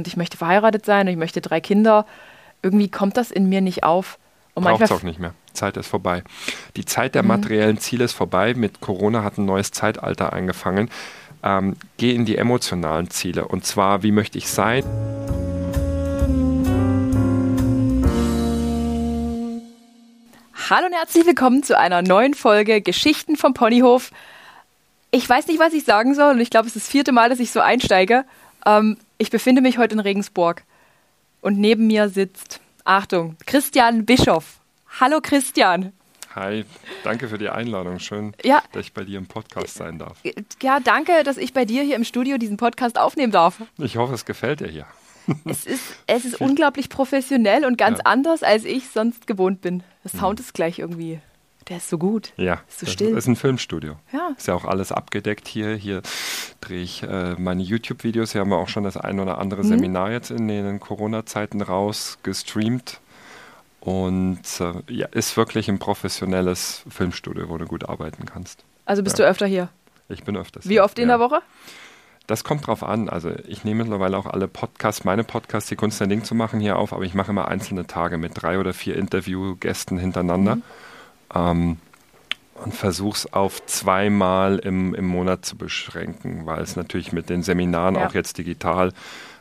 und ich möchte verheiratet sein und ich möchte drei Kinder. Irgendwie kommt das in mir nicht auf. Braucht es auch nicht mehr. Zeit ist vorbei. Die Zeit der mhm. materiellen Ziele ist vorbei. Mit Corona hat ein neues Zeitalter angefangen. Ähm, geh in die emotionalen Ziele. Und zwar, wie möchte ich sein? Hallo und herzlich willkommen zu einer neuen Folge Geschichten vom Ponyhof. Ich weiß nicht, was ich sagen soll und ich glaube, es ist das vierte Mal, dass ich so einsteige. Ähm, ich befinde mich heute in Regensburg und neben mir sitzt, Achtung, Christian Bischoff. Hallo Christian. Hi, danke für die Einladung. Schön, ja. dass ich bei dir im Podcast sein darf. Ja, danke, dass ich bei dir hier im Studio diesen Podcast aufnehmen darf. Ich hoffe, es gefällt dir hier. Es ist, es ist unglaublich professionell und ganz ja. anders, als ich sonst gewohnt bin. Der Sound mhm. ist gleich irgendwie der ist so gut. Ja. Ist so still. ist ein Filmstudio. Ja. Ist ja auch alles abgedeckt hier. Hier drehe ich äh, meine YouTube-Videos. Hier haben wir auch schon das ein oder andere mhm. Seminar jetzt in den Corona-Zeiten raus gestreamt. Und äh, ja, ist wirklich ein professionelles Filmstudio, wo du gut arbeiten kannst. Also bist ja. du öfter hier? Ich bin öfters Wie hier. oft in ja. der Woche? Das kommt drauf an. Also ich nehme mittlerweile auch alle Podcasts, meine Podcasts, die Kunst ein Ding zu machen hier auf, aber ich mache immer einzelne Tage mit drei oder vier Interviewgästen hintereinander. Mhm ähm, und versuche es auf zweimal im, im Monat zu beschränken, weil es natürlich mit den Seminaren ja. auch jetzt digital,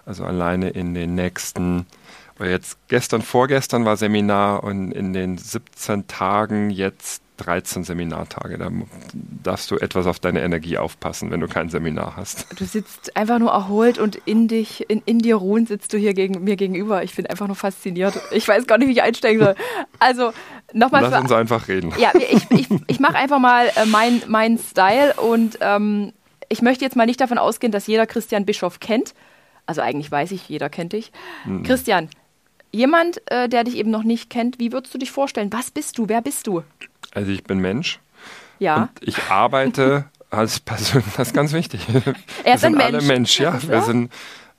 also alleine in den nächsten, weil jetzt gestern, vorgestern war Seminar und in den 17 Tagen jetzt 13 Seminartage. Da darfst du etwas auf deine Energie aufpassen, wenn du kein Seminar hast. Du sitzt einfach nur erholt und in dich, in, in dir ruhend sitzt du hier gegen, mir gegenüber. Ich bin einfach nur fasziniert. Ich weiß gar nicht, wie ich einsteigen soll. Also nochmal. Lass uns einfach reden. Ja, ich, ich, ich mache einfach mal äh, mein, mein Style und ähm, ich möchte jetzt mal nicht davon ausgehen, dass jeder Christian Bischof kennt. Also eigentlich weiß ich, jeder kennt dich. Mhm. Christian, jemand, äh, der dich eben noch nicht kennt, wie würdest du dich vorstellen? Was bist du? Wer bist du? Also ich bin Mensch. Ja. Und ich arbeite als Person, das ist ganz wichtig. Er ist wir ein sind Mensch. alle Mensch, ja. Wir, sind,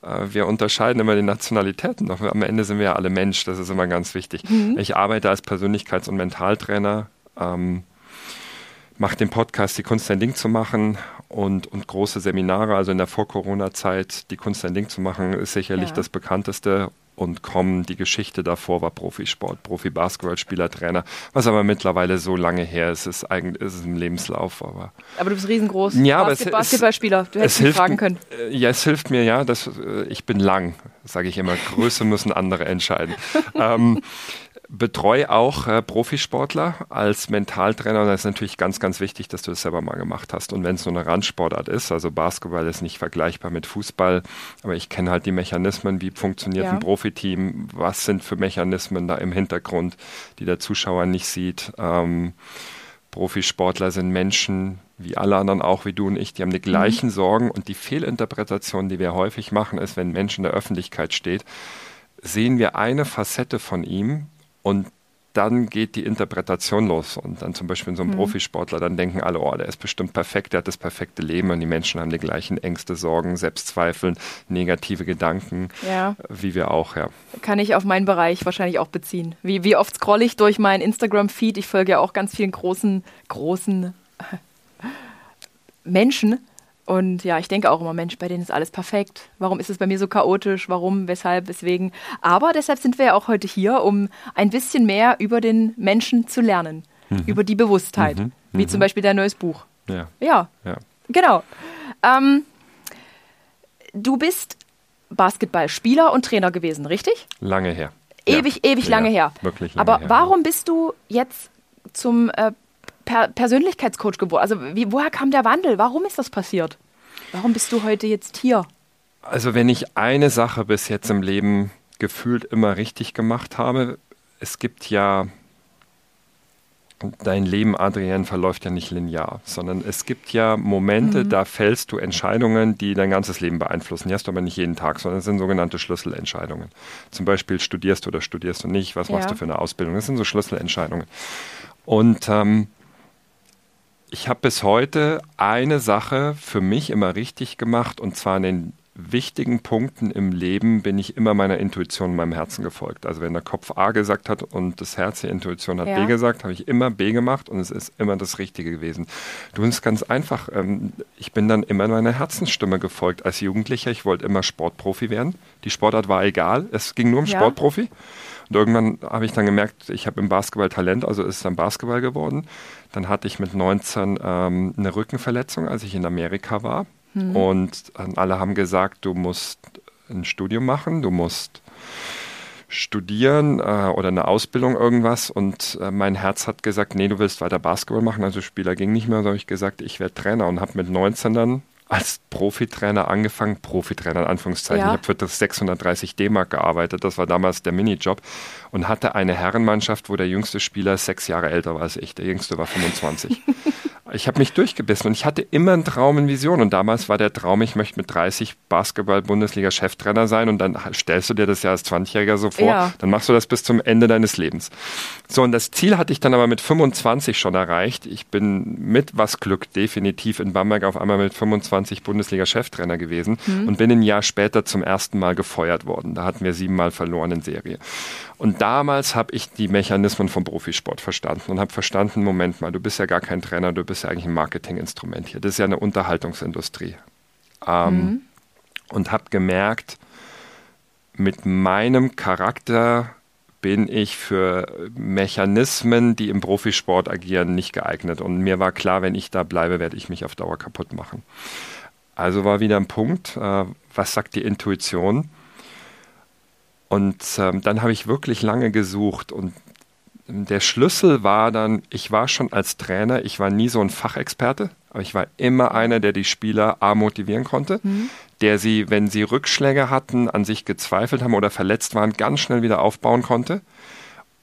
äh, wir unterscheiden immer die Nationalitäten, doch am Ende sind wir ja alle Mensch, das ist immer ganz wichtig. Mhm. Ich arbeite als Persönlichkeits- und Mentaltrainer, ähm, mache den Podcast Die Kunst ein Ding zu machen und, und große Seminare, also in der Vor-Corona-Zeit Die Kunst ein Ding zu machen, ist sicherlich ja. das bekannteste und kommen. Die Geschichte davor war Profisport, Profi-Basketballspieler, Trainer, was aber mittlerweile so lange her ist, ist eigentlich ist ein Lebenslauf. Aber, aber du bist riesengroß. Ja, Basket, aber es, Basketballspieler. Du hättest mich fragen können. Äh, ja, es hilft mir, ja, dass, äh, ich bin lang, sage ich immer. Größe müssen andere entscheiden. ähm, betreue auch äh, Profisportler als Mentaltrainer und das ist natürlich ganz, ganz wichtig, dass du das selber mal gemacht hast. Und wenn es so eine Randsportart ist, also Basketball ist nicht vergleichbar mit Fußball, aber ich kenne halt die Mechanismen, wie funktioniert ja. ein Profiteam, was sind für Mechanismen da im Hintergrund, die der Zuschauer nicht sieht. Ähm, Profisportler sind Menschen, wie alle anderen auch, wie du und ich, die haben die gleichen mhm. Sorgen und die Fehlinterpretation, die wir häufig machen, ist, wenn ein Mensch in der Öffentlichkeit steht, sehen wir eine Facette von ihm, und dann geht die Interpretation los. Und dann zum Beispiel so ein mhm. Profisportler, dann denken alle, oh, der ist bestimmt perfekt, der hat das perfekte Leben und die Menschen haben die gleichen Ängste, Sorgen, Selbstzweifeln, negative Gedanken, ja. wie wir auch, ja. Kann ich auf meinen Bereich wahrscheinlich auch beziehen. Wie, wie oft scrolle ich durch meinen Instagram-Feed? Ich folge ja auch ganz vielen großen, großen Menschen und ja, ich denke auch immer, Mensch, bei denen ist alles perfekt. Warum ist es bei mir so chaotisch? Warum, weshalb, weswegen? Aber deshalb sind wir ja auch heute hier, um ein bisschen mehr über den Menschen zu lernen, mhm. über die Bewusstheit, mhm. wie mhm. zum Beispiel dein neues Buch. Ja. Ja, ja. genau. Ähm, du bist Basketballspieler und Trainer gewesen, richtig? Lange her. Ewig, ja. ewig ja. lange her. Wirklich lange Aber her, warum bist du jetzt zum äh, per Persönlichkeitscoach geworden? Also wie, woher kam der Wandel? Warum ist das passiert? Warum bist du heute jetzt hier? Also wenn ich eine Sache bis jetzt im Leben gefühlt immer richtig gemacht habe, es gibt ja dein Leben, Adrian, verläuft ja nicht linear, sondern es gibt ja Momente, mhm. da fällst du Entscheidungen, die dein ganzes Leben beeinflussen. Die hast du aber nicht jeden Tag, sondern es sind sogenannte Schlüsselentscheidungen. Zum Beispiel studierst du oder studierst du nicht, was ja. machst du für eine Ausbildung. Das sind so Schlüsselentscheidungen. Und ähm, ich habe bis heute eine Sache für mich immer richtig gemacht und zwar den wichtigen Punkten im Leben bin ich immer meiner Intuition, meinem Herzen gefolgt. Also wenn der Kopf A gesagt hat und das Herz, die Intuition hat ja. B gesagt, habe ich immer B gemacht und es ist immer das Richtige gewesen. Du ist ganz einfach. Ähm, ich bin dann immer meiner Herzensstimme gefolgt. Als Jugendlicher, ich wollte immer Sportprofi werden. Die Sportart war egal, es ging nur um ja. Sportprofi. Und irgendwann habe ich dann gemerkt, ich habe im Basketball Talent, also ist es dann Basketball geworden. Dann hatte ich mit 19 ähm, eine Rückenverletzung, als ich in Amerika war. Mhm. Und alle haben gesagt, du musst ein Studium machen, du musst studieren äh, oder eine Ausbildung irgendwas und äh, mein Herz hat gesagt, nee, du willst weiter Basketball machen, also Spieler ging nicht mehr, so habe ich gesagt, ich werde Trainer und habe mit 19 dann als Profitrainer angefangen, Profitrainer in Anführungszeichen. Ja. Ich habe für das 630 D-Mark gearbeitet, das war damals der Minijob und hatte eine Herrenmannschaft, wo der jüngste Spieler sechs Jahre älter war als ich. Der jüngste war 25. ich habe mich durchgebissen und ich hatte immer einen Traum in Vision. Und damals war der Traum, ich möchte mit 30 Basketball-Bundesliga-Cheftrainer sein. Und dann stellst du dir das ja als 20-Jähriger so vor, ja. dann machst du das bis zum Ende deines Lebens. So, und das Ziel hatte ich dann aber mit 25 schon erreicht. Ich bin mit was Glück definitiv in Bamberg auf einmal mit 25 Bundesliga-Cheftrainer gewesen mhm. und bin ein Jahr später zum ersten Mal gefeuert worden. Da hatten wir siebenmal verloren in Serie. Und damals habe ich die Mechanismen vom Profisport verstanden und habe verstanden, Moment mal, du bist ja gar kein Trainer, du bist ja eigentlich ein Marketinginstrument hier. Das ist ja eine Unterhaltungsindustrie. Ähm, mhm. Und habe gemerkt, mit meinem Charakter bin ich für Mechanismen, die im Profisport agieren, nicht geeignet. Und mir war klar, wenn ich da bleibe, werde ich mich auf Dauer kaputt machen. Also war wieder ein Punkt, äh, was sagt die Intuition? Und ähm, dann habe ich wirklich lange gesucht und der Schlüssel war dann, ich war schon als Trainer, ich war nie so ein Fachexperte, aber ich war immer einer, der die Spieler A motivieren konnte, mhm. der sie, wenn sie Rückschläge hatten, an sich gezweifelt haben oder verletzt waren, ganz schnell wieder aufbauen konnte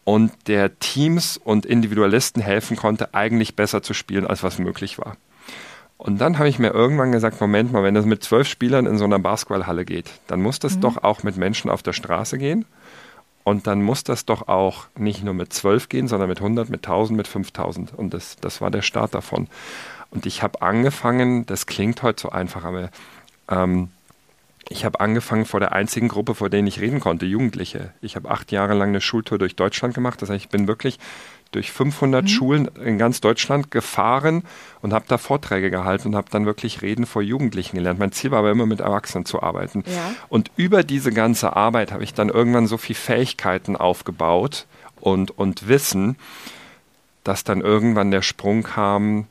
und der Teams und Individualisten helfen konnte, eigentlich besser zu spielen, als was möglich war. Und dann habe ich mir irgendwann gesagt, Moment mal, wenn das mit zwölf Spielern in so einer Basketballhalle geht, dann muss das mhm. doch auch mit Menschen auf der Straße gehen. Und dann muss das doch auch nicht nur mit zwölf gehen, sondern mit 100, mit 1000, mit 5000. Und das, das war der Start davon. Und ich habe angefangen, das klingt heute so einfach, aber ähm, ich habe angefangen vor der einzigen Gruppe, vor der ich reden konnte, Jugendliche. Ich habe acht Jahre lang eine Schultour durch Deutschland gemacht. Das heißt, ich bin wirklich durch 500 mhm. Schulen in ganz Deutschland gefahren und habe da Vorträge gehalten und habe dann wirklich Reden vor Jugendlichen gelernt. Mein Ziel war aber immer mit Erwachsenen zu arbeiten. Ja. Und über diese ganze Arbeit habe ich dann irgendwann so viel Fähigkeiten aufgebaut und, und Wissen, dass dann irgendwann der Sprung kam,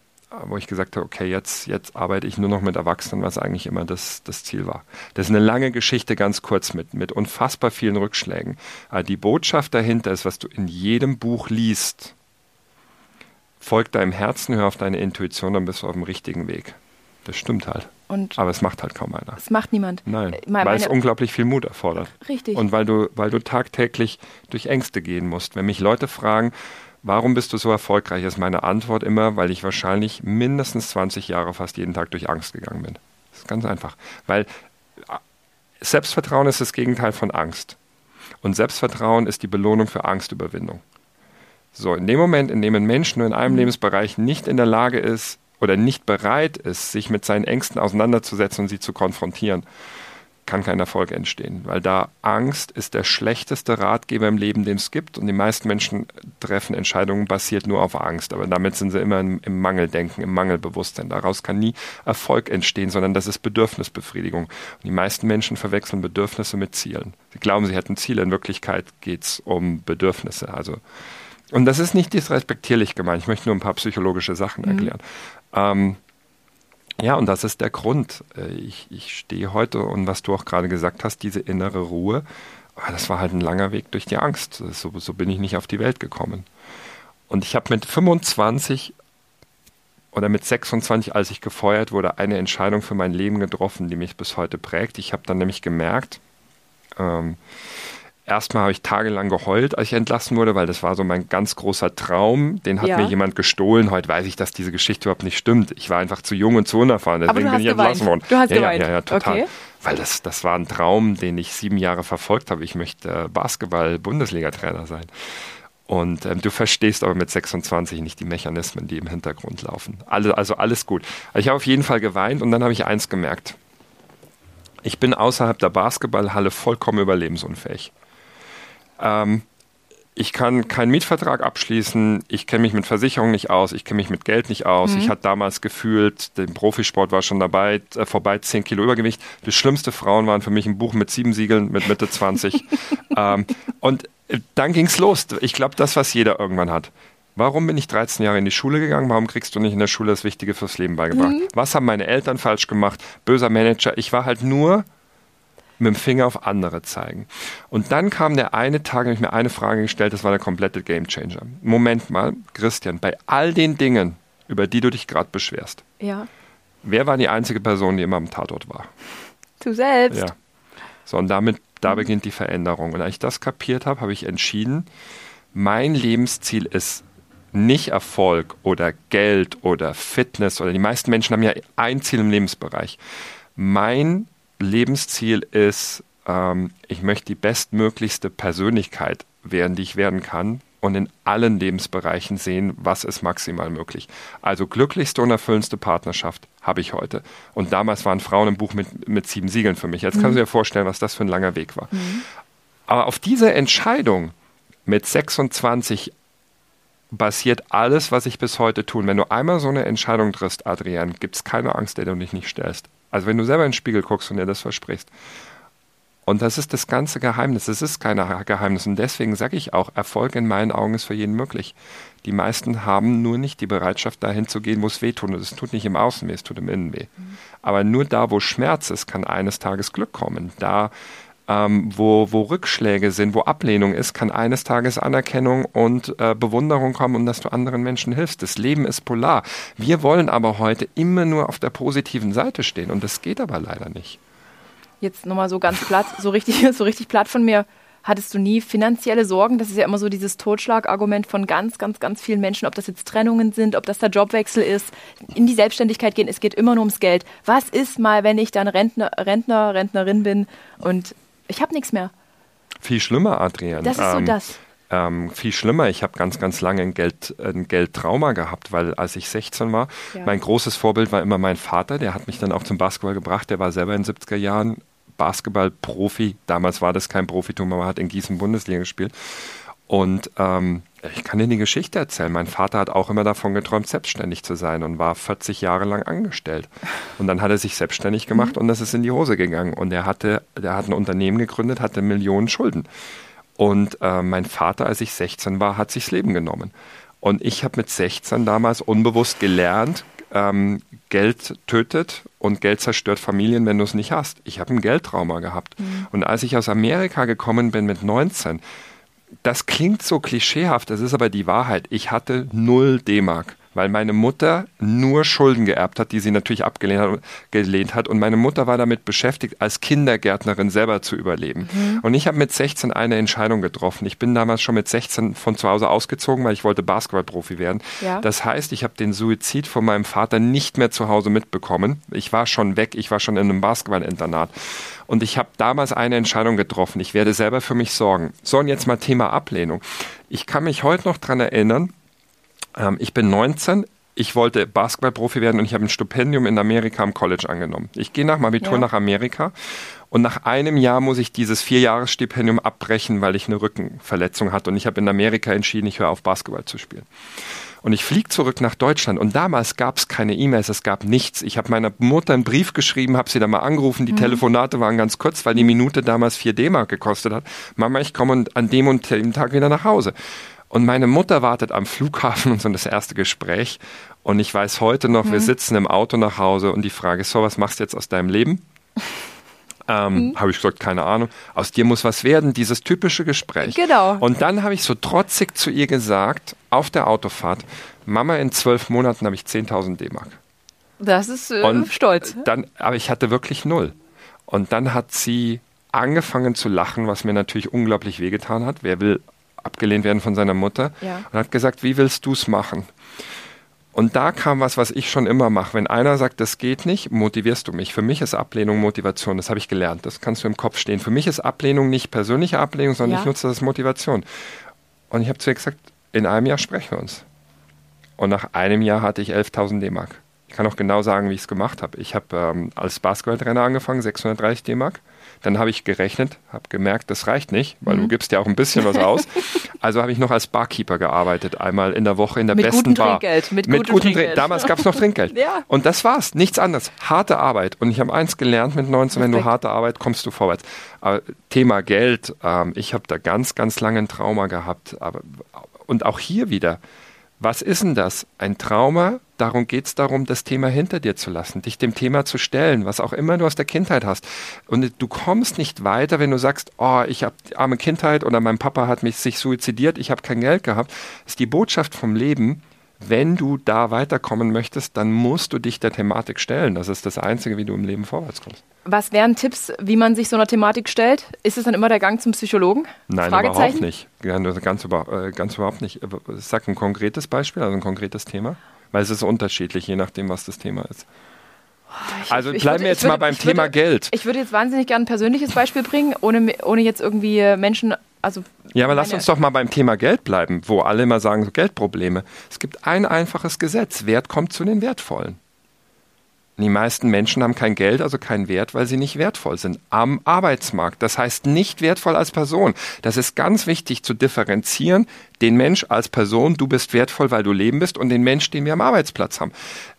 wo ich gesagt habe, okay, jetzt, jetzt arbeite ich nur noch mit Erwachsenen, was eigentlich immer das, das Ziel war. Das ist eine lange Geschichte, ganz kurz mit, mit unfassbar vielen Rückschlägen. Aber die Botschaft dahinter ist, was du in jedem Buch liest, folg deinem Herzen, hör auf deine Intuition, dann bist du auf dem richtigen Weg. Das stimmt halt. Und Aber es macht halt kaum einer. Es macht niemand. Nein, meine, weil es unglaublich viel Mut erfordert. Richtig. Und weil du, weil du tagtäglich durch Ängste gehen musst. Wenn mich Leute fragen, Warum bist du so erfolgreich? Ist meine Antwort immer, weil ich wahrscheinlich mindestens 20 Jahre fast jeden Tag durch Angst gegangen bin. Das ist ganz einfach. Weil äh, Selbstvertrauen ist das Gegenteil von Angst. Und Selbstvertrauen ist die Belohnung für Angstüberwindung. So, in dem Moment, in dem ein Mensch nur in einem mhm. Lebensbereich nicht in der Lage ist oder nicht bereit ist, sich mit seinen Ängsten auseinanderzusetzen und sie zu konfrontieren, kann kein Erfolg entstehen, weil da Angst ist der schlechteste Ratgeber im Leben, den es gibt. Und die meisten Menschen treffen Entscheidungen basiert nur auf Angst. Aber damit sind sie immer im, im Mangeldenken, im Mangelbewusstsein. Daraus kann nie Erfolg entstehen, sondern das ist Bedürfnisbefriedigung. Und die meisten Menschen verwechseln Bedürfnisse mit Zielen. Sie glauben, sie hätten Ziele. In Wirklichkeit geht es um Bedürfnisse. Also und das ist nicht disrespektierlich gemeint. Ich möchte nur ein paar psychologische Sachen mhm. erklären. Ähm, ja, und das ist der Grund. Äh, ich, ich stehe heute und was du auch gerade gesagt hast, diese innere Ruhe, ah, das war halt ein langer Weg durch die Angst. So, so bin ich nicht auf die Welt gekommen. Und ich habe mit 25 oder mit 26, als ich gefeuert wurde, eine Entscheidung für mein Leben getroffen, die mich bis heute prägt. Ich habe dann nämlich gemerkt, ähm, Erstmal habe ich tagelang geheult, als ich entlassen wurde, weil das war so mein ganz großer Traum. Den hat ja. mir jemand gestohlen. Heute weiß ich, dass diese Geschichte überhaupt nicht stimmt. Ich war einfach zu jung und zu unerfahren. Deswegen bin ich geweint. entlassen worden. Du hast ja, geweint. Ja, ja, total. Okay. Weil das, das war ein Traum, den ich sieben Jahre verfolgt habe. Ich möchte Basketball-Bundesliga-Trainer sein. Und ähm, du verstehst aber mit 26 nicht die Mechanismen, die im Hintergrund laufen. Alle, also alles gut. Also ich habe auf jeden Fall geweint und dann habe ich eins gemerkt Ich bin außerhalb der Basketballhalle vollkommen überlebensunfähig. Ähm, ich kann keinen Mietvertrag abschließen, ich kenne mich mit Versicherung nicht aus, ich kenne mich mit Geld nicht aus. Mhm. Ich hatte damals gefühlt, der Profisport war schon dabei, äh, vorbei 10 Kilo Übergewicht. Das schlimmste Frauen waren für mich ein Buch mit sieben Siegeln mit Mitte 20. ähm, und äh, dann ging es los. Ich glaube, das, was jeder irgendwann hat. Warum bin ich 13 Jahre in die Schule gegangen? Warum kriegst du nicht in der Schule das Wichtige fürs Leben beigebracht? Mhm. Was haben meine Eltern falsch gemacht? Böser Manager. Ich war halt nur mit dem Finger auf andere zeigen. Und dann kam der eine Tag, habe ich mir eine Frage gestellt, das war der komplette Gamechanger. Moment mal, Christian, bei all den Dingen, über die du dich gerade beschwerst, ja. wer war die einzige Person, die immer am Tatort war? Du selbst. Ja. So, und damit, da beginnt die Veränderung. Und als ich das kapiert habe, habe ich entschieden, mein Lebensziel ist nicht Erfolg oder Geld oder Fitness oder die meisten Menschen haben ja ein Ziel im Lebensbereich. Mein Lebensziel ist, ähm, ich möchte die bestmöglichste Persönlichkeit werden, die ich werden kann und in allen Lebensbereichen sehen, was ist maximal möglich. Also glücklichste und erfüllendste Partnerschaft habe ich heute. Und damals waren Frauen im Buch mit, mit sieben Siegeln für mich. Jetzt mhm. kannst du dir vorstellen, was das für ein langer Weg war. Mhm. Aber auf diese Entscheidung mit 26 basiert alles, was ich bis heute tue. Wenn du einmal so eine Entscheidung triffst, Adrian, gibt es keine Angst, der du dich nicht stellst. Also wenn du selber in den Spiegel guckst und dir das versprichst. Und das ist das ganze Geheimnis. Es ist kein Geheimnis. Und deswegen sage ich auch, Erfolg in meinen Augen ist für jeden möglich. Die meisten haben nur nicht die Bereitschaft, dahin zu gehen, wo es weh tut. Und es tut nicht im Außen weh, es tut im Innen weh. Mhm. Aber nur da, wo Schmerz ist, kann eines Tages Glück kommen. Da, ähm, wo, wo Rückschläge sind, wo Ablehnung ist, kann eines Tages Anerkennung und äh, Bewunderung kommen und dass du anderen Menschen hilfst. Das Leben ist polar. Wir wollen aber heute immer nur auf der positiven Seite stehen und das geht aber leider nicht. Jetzt nochmal so ganz platt, so richtig, so richtig platt von mir. Hattest du nie finanzielle Sorgen? Das ist ja immer so dieses Totschlagargument von ganz, ganz, ganz vielen Menschen, ob das jetzt Trennungen sind, ob das der Jobwechsel ist, in die Selbstständigkeit gehen. Es geht immer nur ums Geld. Was ist mal, wenn ich dann Rentner, Rentner Rentnerin bin und ich habe nichts mehr. Viel schlimmer, Adrian. Das ist so ähm, das. Ähm, viel schlimmer. Ich habe ganz, ganz lange ein, Geld, ein Geldtrauma gehabt, weil als ich 16 war, ja. mein großes Vorbild war immer mein Vater. Der hat mich dann auch zum Basketball gebracht. Der war selber in den 70er Jahren Basketballprofi. Damals war das kein Profitum, aber hat in Gießen Bundesliga gespielt. Und ähm, ich kann dir die Geschichte erzählen. Mein Vater hat auch immer davon geträumt, selbstständig zu sein und war 40 Jahre lang angestellt. Und dann hat er sich selbstständig gemacht mhm. und das ist in die Hose gegangen. Und er hatte, der hat ein Unternehmen gegründet, hatte Millionen Schulden. Und äh, mein Vater, als ich 16 war, hat sich das Leben genommen. Und ich habe mit 16 damals unbewusst gelernt, ähm, Geld tötet und Geld zerstört Familien, wenn du es nicht hast. Ich habe ein Geldtrauma gehabt. Mhm. Und als ich aus Amerika gekommen bin mit 19, das klingt so klischeehaft, das ist aber die Wahrheit. Ich hatte null D-Mark weil meine Mutter nur Schulden geerbt hat, die sie natürlich abgelehnt hat. Und meine Mutter war damit beschäftigt, als Kindergärtnerin selber zu überleben. Mhm. Und ich habe mit 16 eine Entscheidung getroffen. Ich bin damals schon mit 16 von zu Hause ausgezogen, weil ich wollte Basketballprofi werden. Ja. Das heißt, ich habe den Suizid von meinem Vater nicht mehr zu Hause mitbekommen. Ich war schon weg, ich war schon in einem Basketballinternat. Und ich habe damals eine Entscheidung getroffen. Ich werde selber für mich sorgen. So, und jetzt mal Thema Ablehnung. Ich kann mich heute noch daran erinnern, ähm, ich bin 19, ich wollte Basketballprofi werden und ich habe ein Stipendium in Amerika am College angenommen. Ich gehe nach dem Abitur ja. nach Amerika und nach einem Jahr muss ich dieses Vierjahresstipendium abbrechen, weil ich eine Rückenverletzung hatte und ich habe in Amerika entschieden, ich höre auf Basketball zu spielen. Und ich fliege zurück nach Deutschland und damals gab es keine E-Mails, es gab nichts. Ich habe meiner Mutter einen Brief geschrieben, habe sie da mal angerufen. Die mhm. Telefonate waren ganz kurz, weil die Minute damals 4 D-Mark gekostet hat. Mama, ich komme an dem und dem Tag wieder nach Hause. Und meine Mutter wartet am Flughafen und so das erste Gespräch. Und ich weiß heute noch, mhm. wir sitzen im Auto nach Hause und die Frage ist so, was machst du jetzt aus deinem Leben? Ähm, mhm. Habe ich gesagt, keine Ahnung. Aus dir muss was werden, dieses typische Gespräch. Genau. Und dann habe ich so trotzig zu ihr gesagt, auf der Autofahrt, Mama, in zwölf Monaten habe ich 10.000 D-Mark. Das ist äh, und stolz. Dann, aber ich hatte wirklich null. Und dann hat sie angefangen zu lachen, was mir natürlich unglaublich wehgetan hat. Wer will abgelehnt werden von seiner Mutter ja. und hat gesagt, wie willst du es machen? Und da kam was, was ich schon immer mache. Wenn einer sagt, das geht nicht, motivierst du mich. Für mich ist Ablehnung Motivation. Das habe ich gelernt. Das kannst du im Kopf stehen. Für mich ist Ablehnung nicht persönliche Ablehnung, sondern ja. ich nutze das als Motivation. Und ich habe zu ihr gesagt, in einem Jahr sprechen wir uns. Und nach einem Jahr hatte ich 11.000 D-Mark. kann auch genau sagen, wie ich es gemacht habe. Ich habe ähm, als Basketballtrainer angefangen, 630 D-Mark. Dann habe ich gerechnet, habe gemerkt, das reicht nicht, weil mhm. du gibst ja auch ein bisschen was aus. Also habe ich noch als Barkeeper gearbeitet, einmal in der Woche in der mit besten Bar. Trinkgeld, mit, mit gutem Trinkgeld. Dr Damals gab es noch Trinkgeld. ja. Und das war's, nichts anderes. Harte Arbeit. Und ich habe eins gelernt mit 19, wenn du harte Arbeit, kommst du vorwärts. Aber Thema Geld, ähm, ich habe da ganz, ganz lange ein Trauma gehabt. Aber, und auch hier wieder, was ist denn das? Ein Trauma? Darum geht es darum, das Thema hinter dir zu lassen, dich dem Thema zu stellen, was auch immer du aus der Kindheit hast. Und du kommst nicht weiter, wenn du sagst, oh, ich habe arme Kindheit oder mein Papa hat mich sich suizidiert, ich habe kein Geld gehabt. Das ist die Botschaft vom Leben. Wenn du da weiterkommen möchtest, dann musst du dich der Thematik stellen. Das ist das Einzige, wie du im Leben vorwärts kommst. Was wären Tipps, wie man sich so einer Thematik stellt? Ist es dann immer der Gang zum Psychologen? Nein, überhaupt nicht. Ganz, äh, ganz überhaupt nicht. Sag ein konkretes Beispiel, also ein konkretes Thema. Weil es ist unterschiedlich, je nachdem, was das Thema ist. Ich, also bleiben würde, wir jetzt würde, mal beim Thema würde, Geld. Ich würde jetzt wahnsinnig gerne ein persönliches Beispiel bringen, ohne, ohne jetzt irgendwie Menschen. Also ja, aber lass uns doch mal beim Thema Geld bleiben, wo alle immer sagen, so Geldprobleme. Es gibt ein einfaches Gesetz. Wert kommt zu den Wertvollen. Die meisten Menschen haben kein Geld, also keinen Wert, weil sie nicht wertvoll sind am Arbeitsmarkt. Das heißt nicht wertvoll als Person. Das ist ganz wichtig zu differenzieren. Den Mensch als Person, du bist wertvoll, weil du Leben bist, und den Mensch, den wir am Arbeitsplatz haben.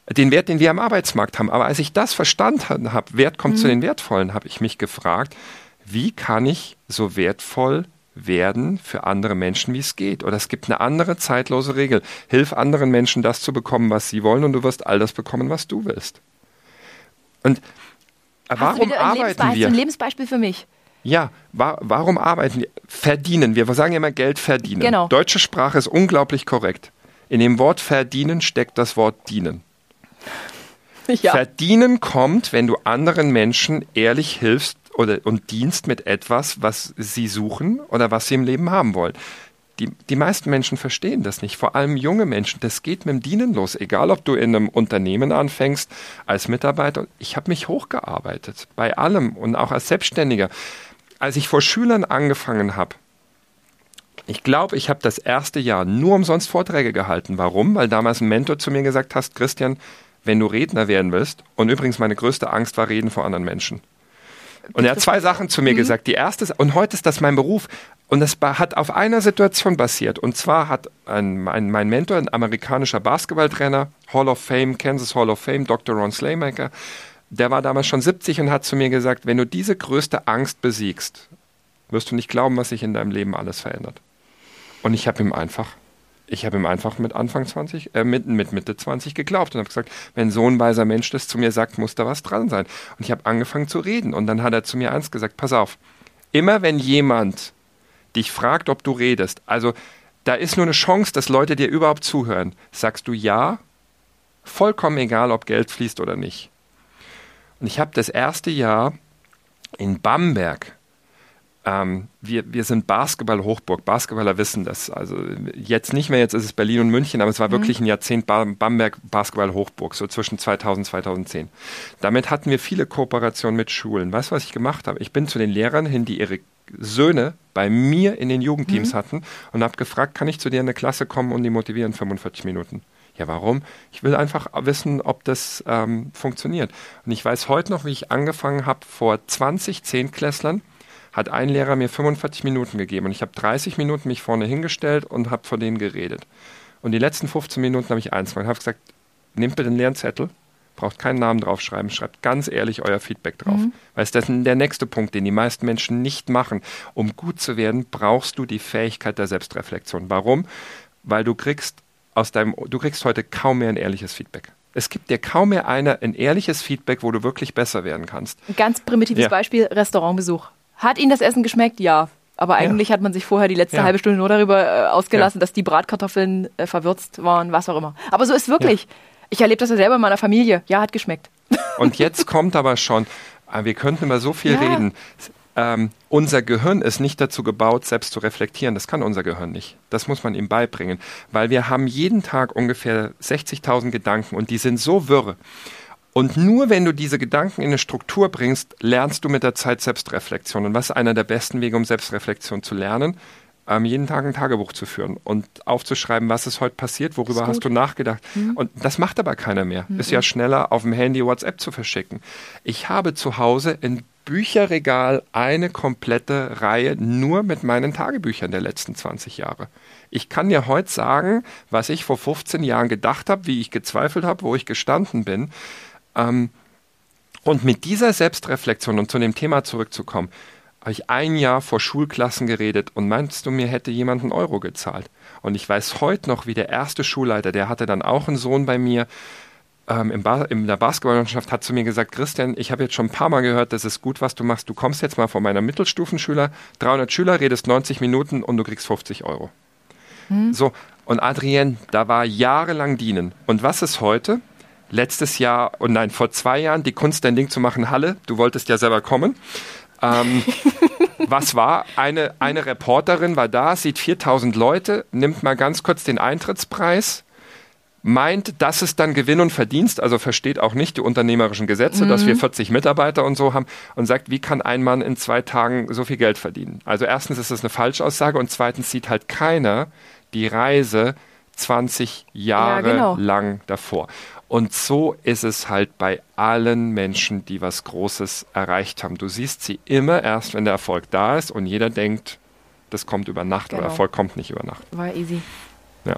Den Wert, den wir am Arbeitsmarkt haben. Aber als ich das verstanden habe, Wert kommt mhm. zu den Wertvollen, habe ich mich gefragt, wie kann ich so wertvoll werden für andere Menschen, wie es geht. Oder es gibt eine andere zeitlose Regel. Hilf anderen Menschen, das zu bekommen, was sie wollen, und du wirst all das bekommen, was du willst. Und äh, warum arbeiten wir? Ein Lebensbeispiel für mich. Ja, wa warum arbeiten wir? Verdienen. Wir sagen immer Geld verdienen. Genau. Deutsche Sprache ist unglaublich korrekt. In dem Wort verdienen steckt das Wort dienen. Ja. Verdienen kommt, wenn du anderen Menschen ehrlich hilfst oder, und dienst mit etwas, was sie suchen oder was sie im Leben haben wollen. Die, die meisten Menschen verstehen das nicht, vor allem junge Menschen. Das geht mit dem Dienen los, egal ob du in einem Unternehmen anfängst als Mitarbeiter. Ich habe mich hochgearbeitet bei allem und auch als Selbstständiger. Als ich vor Schülern angefangen habe, ich glaube, ich habe das erste Jahr nur umsonst Vorträge gehalten. Warum? Weil damals ein Mentor zu mir gesagt hat, Christian, wenn du Redner werden willst, und übrigens meine größte Angst war Reden vor anderen Menschen. Und er hat zwei Sachen zu mir mhm. gesagt. Die erste, und heute ist das mein Beruf, und das hat auf einer Situation basiert. Und zwar hat ein, ein, mein Mentor, ein amerikanischer Basketballtrainer, Hall of Fame, Kansas Hall of Fame, Dr. Ron Slaymaker, der war damals schon 70 und hat zu mir gesagt, wenn du diese größte Angst besiegst, wirst du nicht glauben, was sich in deinem Leben alles verändert. Und ich habe ihm einfach, ich habe ihm einfach mit Anfang 20, äh, mit, mit Mitte 20 geglaubt und habe gesagt, wenn so ein weiser Mensch das zu mir sagt, muss da was dran sein. Und ich habe angefangen zu reden. Und dann hat er zu mir eins gesagt, pass auf, immer wenn jemand dich fragt, ob du redest, also da ist nur eine Chance, dass Leute dir überhaupt zuhören. Sagst du ja, vollkommen egal, ob Geld fließt oder nicht. Und ich habe das erste Jahr in Bamberg ähm, wir, wir sind Basketball-Hochburg. Basketballer wissen das. Also jetzt nicht mehr, jetzt ist es Berlin und München, aber es war mhm. wirklich ein Jahrzehnt Bamberg Basketball-Hochburg, so zwischen 2000 und 2010. Damit hatten wir viele Kooperationen mit Schulen. Weißt du, was ich gemacht habe? Ich bin zu den Lehrern hin, die ihre Söhne bei mir in den Jugendteams mhm. hatten und habe gefragt, kann ich zu dir in eine Klasse kommen und die motivieren 45 Minuten? Ja, warum? Ich will einfach wissen, ob das ähm, funktioniert. Und ich weiß heute noch, wie ich angefangen habe vor 20 Zehnklässlern hat ein Lehrer mir 45 Minuten gegeben und ich habe 30 Minuten mich vorne hingestellt und habe vor denen geredet. Und die letzten 15 Minuten habe ich eins gemacht, habe gesagt, nehmt bitte einen leeren Zettel, braucht keinen Namen draufschreiben, schreibt ganz ehrlich euer Feedback drauf. Mhm. Weil das ist der nächste Punkt, den die meisten Menschen nicht machen. Um gut zu werden, brauchst du die Fähigkeit der Selbstreflexion. Warum? Weil du kriegst aus deinem, du kriegst heute kaum mehr ein ehrliches Feedback. Es gibt dir kaum mehr eine, ein ehrliches Feedback, wo du wirklich besser werden kannst. Ein ganz primitives ja. Beispiel, Restaurantbesuch. Hat Ihnen das Essen geschmeckt? Ja. Aber eigentlich ja. hat man sich vorher die letzte ja. halbe Stunde nur darüber äh, ausgelassen, ja. dass die Bratkartoffeln äh, verwürzt waren, was auch immer. Aber so ist wirklich. Ich erlebe das ja selber in meiner Familie. Ja, hat geschmeckt. Und jetzt kommt aber schon, äh, wir könnten über so viel reden. Ähm, unser Gehirn ist nicht dazu gebaut, selbst zu reflektieren. Das kann unser Gehirn nicht. Das muss man ihm beibringen, weil wir haben jeden Tag ungefähr 60.000 Gedanken und die sind so wirr. Und nur wenn du diese Gedanken in eine Struktur bringst, lernst du mit der Zeit Selbstreflexion. Und was ist einer der besten Wege, um Selbstreflexion zu lernen? Ähm, jeden Tag ein Tagebuch zu führen und aufzuschreiben, was ist heute passiert, worüber hast du nachgedacht. Mhm. Und das macht aber keiner mehr. Mhm. Ist ja schneller, auf dem Handy WhatsApp zu verschicken. Ich habe zu Hause in Bücherregal eine komplette Reihe nur mit meinen Tagebüchern der letzten 20 Jahre. Ich kann dir heute sagen, was ich vor 15 Jahren gedacht habe, wie ich gezweifelt habe, wo ich gestanden bin. Ähm, und mit dieser Selbstreflexion und zu dem Thema zurückzukommen, habe ich ein Jahr vor Schulklassen geredet und meinst du, mir hätte jemand einen Euro gezahlt? Und ich weiß heute noch, wie der erste Schulleiter, der hatte dann auch einen Sohn bei mir, ähm, ba in der Basketballmannschaft hat zu mir gesagt, Christian, ich habe jetzt schon ein paar Mal gehört, das ist gut, was du machst. Du kommst jetzt mal von meiner Mittelstufenschüler, 300 Schüler, redest 90 Minuten und du kriegst 50 Euro. Hm. So, und Adrienne, da war jahrelang dienen. Und was ist heute? Letztes Jahr, und nein, vor zwei Jahren, die Kunst, dein Ding zu machen, Halle. Du wolltest ja selber kommen. Ähm, was war? Eine, eine Reporterin war da, sieht 4000 Leute, nimmt mal ganz kurz den Eintrittspreis, meint, das ist dann Gewinn und Verdienst, also versteht auch nicht die unternehmerischen Gesetze, mhm. dass wir 40 Mitarbeiter und so haben und sagt, wie kann ein Mann in zwei Tagen so viel Geld verdienen? Also erstens ist das eine Falschaussage und zweitens sieht halt keiner die Reise 20 Jahre ja, genau. lang davor. Und so ist es halt bei allen Menschen, die was Großes erreicht haben. Du siehst sie immer erst, wenn der Erfolg da ist und jeder denkt, das kommt über Nacht, genau. aber Erfolg kommt nicht über Nacht. War easy. Ja.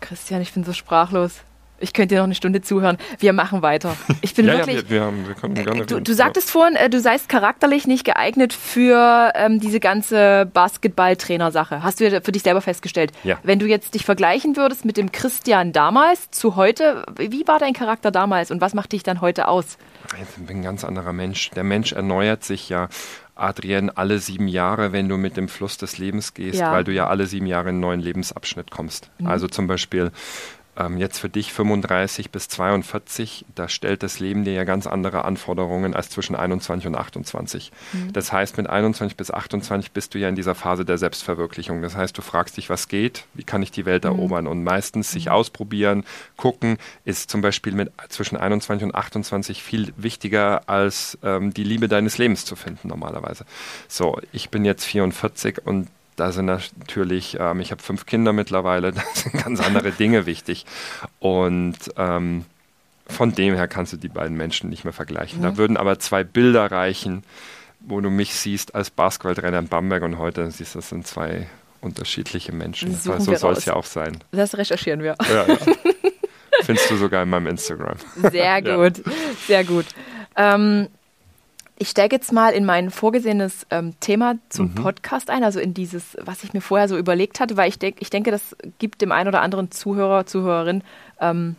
Christian, ich bin so sprachlos. Ich könnte dir noch eine Stunde zuhören. Wir machen weiter. Ich bin ja, wirklich. Ja, wir, wir, haben, wir können äh, gerne du, du sagtest ja. vorhin, äh, du seist charakterlich nicht geeignet für ähm, diese ganze Basketball-Trainer-Sache. Hast du ja für dich selber festgestellt. Ja. Wenn du jetzt dich vergleichen würdest mit dem Christian damals zu heute, wie war dein Charakter damals und was macht dich dann heute aus? Ich bin ein ganz anderer Mensch. Der Mensch erneuert sich ja. Adrienne, alle sieben Jahre, wenn du mit dem Fluss des Lebens gehst, ja. weil du ja alle sieben Jahre in einen neuen Lebensabschnitt kommst. Mhm. Also zum Beispiel ähm, jetzt für dich 35 bis 42, da stellt das Leben dir ja ganz andere Anforderungen als zwischen 21 und 28. Mhm. Das heißt, mit 21 bis 28 bist du ja in dieser Phase der Selbstverwirklichung. Das heißt, du fragst dich, was geht, wie kann ich die Welt mhm. erobern? Und meistens sich mhm. ausprobieren, gucken, ist zum Beispiel mit zwischen 21 und 28 viel wichtiger als ähm, die Liebe deines Lebens zu finden normalerweise. So, ich bin jetzt 44 und da sind natürlich, ähm, ich habe fünf Kinder mittlerweile, da sind ganz andere Dinge wichtig. Und ähm, von dem her kannst du die beiden Menschen nicht mehr vergleichen. Mhm. Da würden aber zwei Bilder reichen, wo du mich siehst als Basketballtrainer in Bamberg und heute siehst, das sind zwei unterschiedliche Menschen. so soll es ja auch sein. Das recherchieren wir. Ja, ja. Findest du sogar in meinem Instagram. Sehr gut, ja. sehr gut. Ähm, ich steige jetzt mal in mein vorgesehenes ähm, Thema zum mhm. Podcast ein, also in dieses, was ich mir vorher so überlegt hatte, weil ich, denk, ich denke, das gibt dem einen oder anderen Zuhörer, Zuhörerin ähm,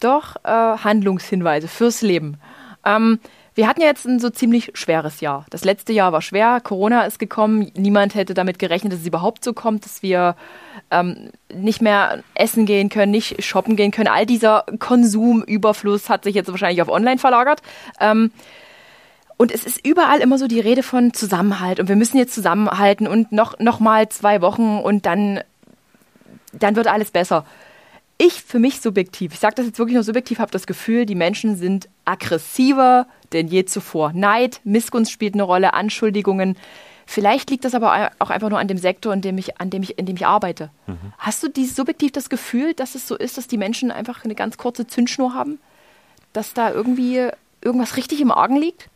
doch äh, Handlungshinweise fürs Leben. Ähm, wir hatten ja jetzt ein so ziemlich schweres Jahr. Das letzte Jahr war schwer, Corona ist gekommen, niemand hätte damit gerechnet, dass es überhaupt so kommt, dass wir ähm, nicht mehr essen gehen können, nicht shoppen gehen können. All dieser Konsumüberfluss hat sich jetzt wahrscheinlich auf online verlagert. Ähm, und es ist überall immer so die Rede von Zusammenhalt und wir müssen jetzt zusammenhalten und noch, noch mal zwei Wochen und dann, dann wird alles besser. Ich für mich subjektiv, ich sage das jetzt wirklich nur subjektiv, habe das Gefühl, die Menschen sind aggressiver denn je zuvor. Neid, Missgunst spielt eine Rolle, Anschuldigungen. Vielleicht liegt das aber auch einfach nur an dem Sektor, in dem ich, an dem ich, in dem ich arbeite. Mhm. Hast du die, subjektiv das Gefühl, dass es so ist, dass die Menschen einfach eine ganz kurze Zündschnur haben? Dass da irgendwie irgendwas richtig im Argen liegt?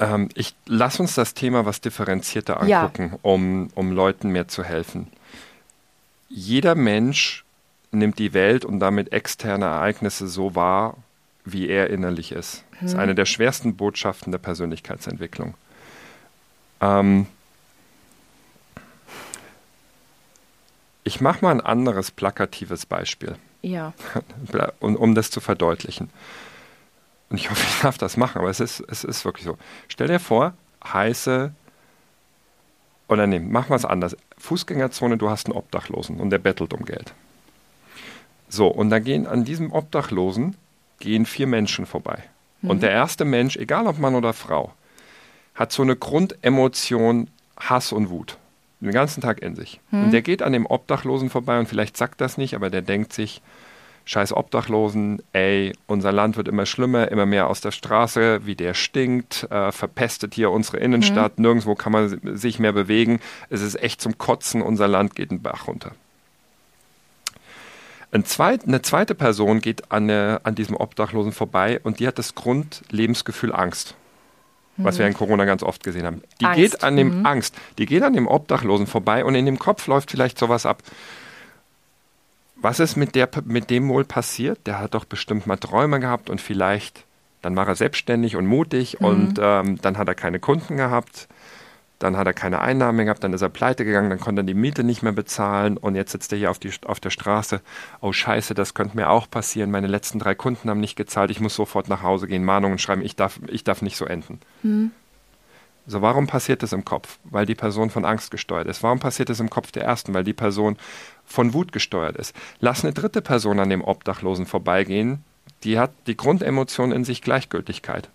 Ähm, ich lass uns das Thema was differenzierter angucken, ja. um, um Leuten mehr zu helfen. Jeder Mensch nimmt die Welt und damit externe Ereignisse so wahr, wie er innerlich ist. Das ist hm. eine der schwersten Botschaften der Persönlichkeitsentwicklung. Ähm, ich mache mal ein anderes plakatives Beispiel. Ja. um, um das zu verdeutlichen. Und ich hoffe, ich darf das machen, aber es ist, es ist wirklich so. Stell dir vor, heiße, oder nee, machen wir es anders. Fußgängerzone, du hast einen Obdachlosen und der bettelt um Geld. So, und da gehen an diesem Obdachlosen gehen vier Menschen vorbei. Mhm. Und der erste Mensch, egal ob Mann oder Frau, hat so eine Grundemotion Hass und Wut. Den ganzen Tag in sich. Mhm. Und der geht an dem Obdachlosen vorbei und vielleicht sagt das nicht, aber der denkt sich, scheiß Obdachlosen, ey, unser Land wird immer schlimmer, immer mehr aus der Straße, wie der stinkt, äh, verpestet hier unsere Innenstadt, mhm. nirgendwo kann man sich mehr bewegen. Es ist echt zum Kotzen, unser Land geht den Bach runter. Ein zweit, eine zweite Person geht an, eine, an diesem Obdachlosen vorbei und die hat das Grundlebensgefühl Angst was wir in Corona ganz oft gesehen haben. Die Angst. geht an dem mhm. Angst, die geht an dem Obdachlosen vorbei und in dem Kopf läuft vielleicht sowas ab. Was ist mit, der, mit dem wohl passiert? Der hat doch bestimmt mal Träume gehabt und vielleicht, dann war er selbstständig und mutig mhm. und ähm, dann hat er keine Kunden gehabt dann hat er keine Einnahmen gehabt, dann ist er pleite gegangen, dann konnte er die Miete nicht mehr bezahlen und jetzt sitzt er hier auf, die, auf der Straße. Oh scheiße, das könnte mir auch passieren. Meine letzten drei Kunden haben nicht gezahlt, ich muss sofort nach Hause gehen, Mahnungen schreiben, ich darf, ich darf nicht so enden. Hm. So, warum passiert das im Kopf? Weil die Person von Angst gesteuert ist. Warum passiert das im Kopf der Ersten? Weil die Person von Wut gesteuert ist. Lass eine dritte Person an dem Obdachlosen vorbeigehen, die hat die Grundemotion in sich Gleichgültigkeit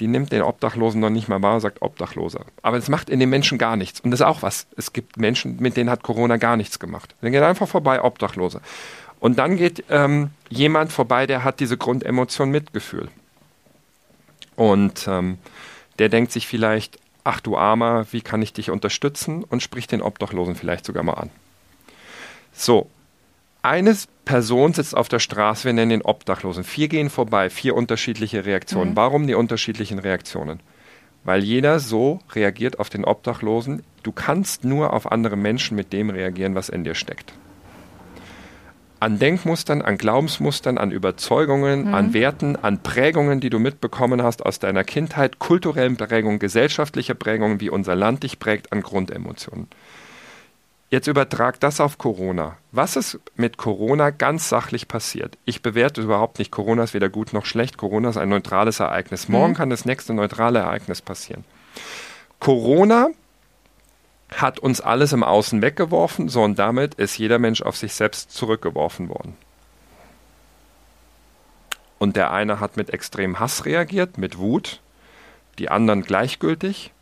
die nimmt den Obdachlosen noch nicht mal wahr, sagt Obdachloser. Aber es macht in den Menschen gar nichts. Und das ist auch was. Es gibt Menschen, mit denen hat Corona gar nichts gemacht. Dann geht einfach vorbei, Obdachlose. Und dann geht ähm, jemand vorbei, der hat diese Grundemotion Mitgefühl. Und ähm, der denkt sich vielleicht, ach du Armer, wie kann ich dich unterstützen? Und spricht den Obdachlosen vielleicht sogar mal an. So, eine Person sitzt auf der Straße, wir nennen ihn Obdachlosen. Vier gehen vorbei, vier unterschiedliche Reaktionen. Mhm. Warum die unterschiedlichen Reaktionen? Weil jeder so reagiert auf den Obdachlosen. Du kannst nur auf andere Menschen mit dem reagieren, was in dir steckt. An Denkmustern, an Glaubensmustern, an Überzeugungen, mhm. an Werten, an Prägungen, die du mitbekommen hast aus deiner Kindheit, kulturellen Prägungen, gesellschaftliche Prägungen, wie unser Land dich prägt, an Grundemotionen. Jetzt übertrag das auf Corona. Was ist mit Corona ganz sachlich passiert? Ich bewerte überhaupt nicht, Corona ist weder gut noch schlecht. Corona ist ein neutrales Ereignis. Morgen mhm. kann das nächste neutrale Ereignis passieren. Corona hat uns alles im Außen weggeworfen, so und damit ist jeder Mensch auf sich selbst zurückgeworfen worden. Und der eine hat mit extremem Hass reagiert, mit Wut, die anderen gleichgültig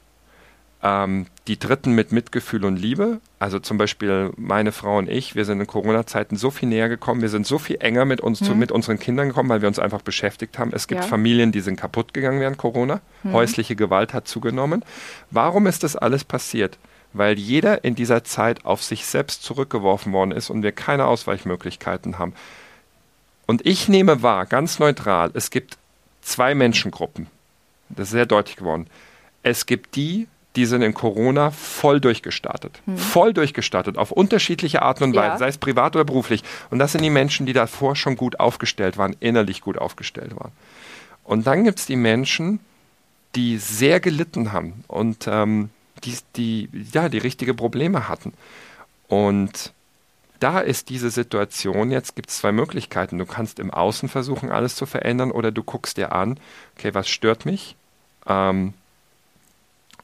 ähm, die Dritten mit Mitgefühl und Liebe. Also zum Beispiel meine Frau und ich, wir sind in Corona-Zeiten so viel näher gekommen, wir sind so viel enger mit uns, mhm. zu, mit unseren Kindern gekommen, weil wir uns einfach beschäftigt haben. Es gibt ja. Familien, die sind kaputt gegangen während Corona. Mhm. Häusliche Gewalt hat zugenommen. Warum ist das alles passiert? Weil jeder in dieser Zeit auf sich selbst zurückgeworfen worden ist und wir keine Ausweichmöglichkeiten haben. Und ich nehme wahr, ganz neutral, es gibt zwei Menschengruppen. Das ist sehr deutlich geworden. Es gibt die, die sind in Corona voll durchgestartet. Hm. Voll durchgestartet, auf unterschiedliche Arten und Weisen, ja. sei es privat oder beruflich. Und das sind die Menschen, die davor schon gut aufgestellt waren, innerlich gut aufgestellt waren. Und dann gibt es die Menschen, die sehr gelitten haben und ähm, die, die, ja, die richtige Probleme hatten. Und da ist diese Situation, jetzt gibt es zwei Möglichkeiten. Du kannst im Außen versuchen, alles zu verändern, oder du guckst dir an, okay, was stört mich? Ähm,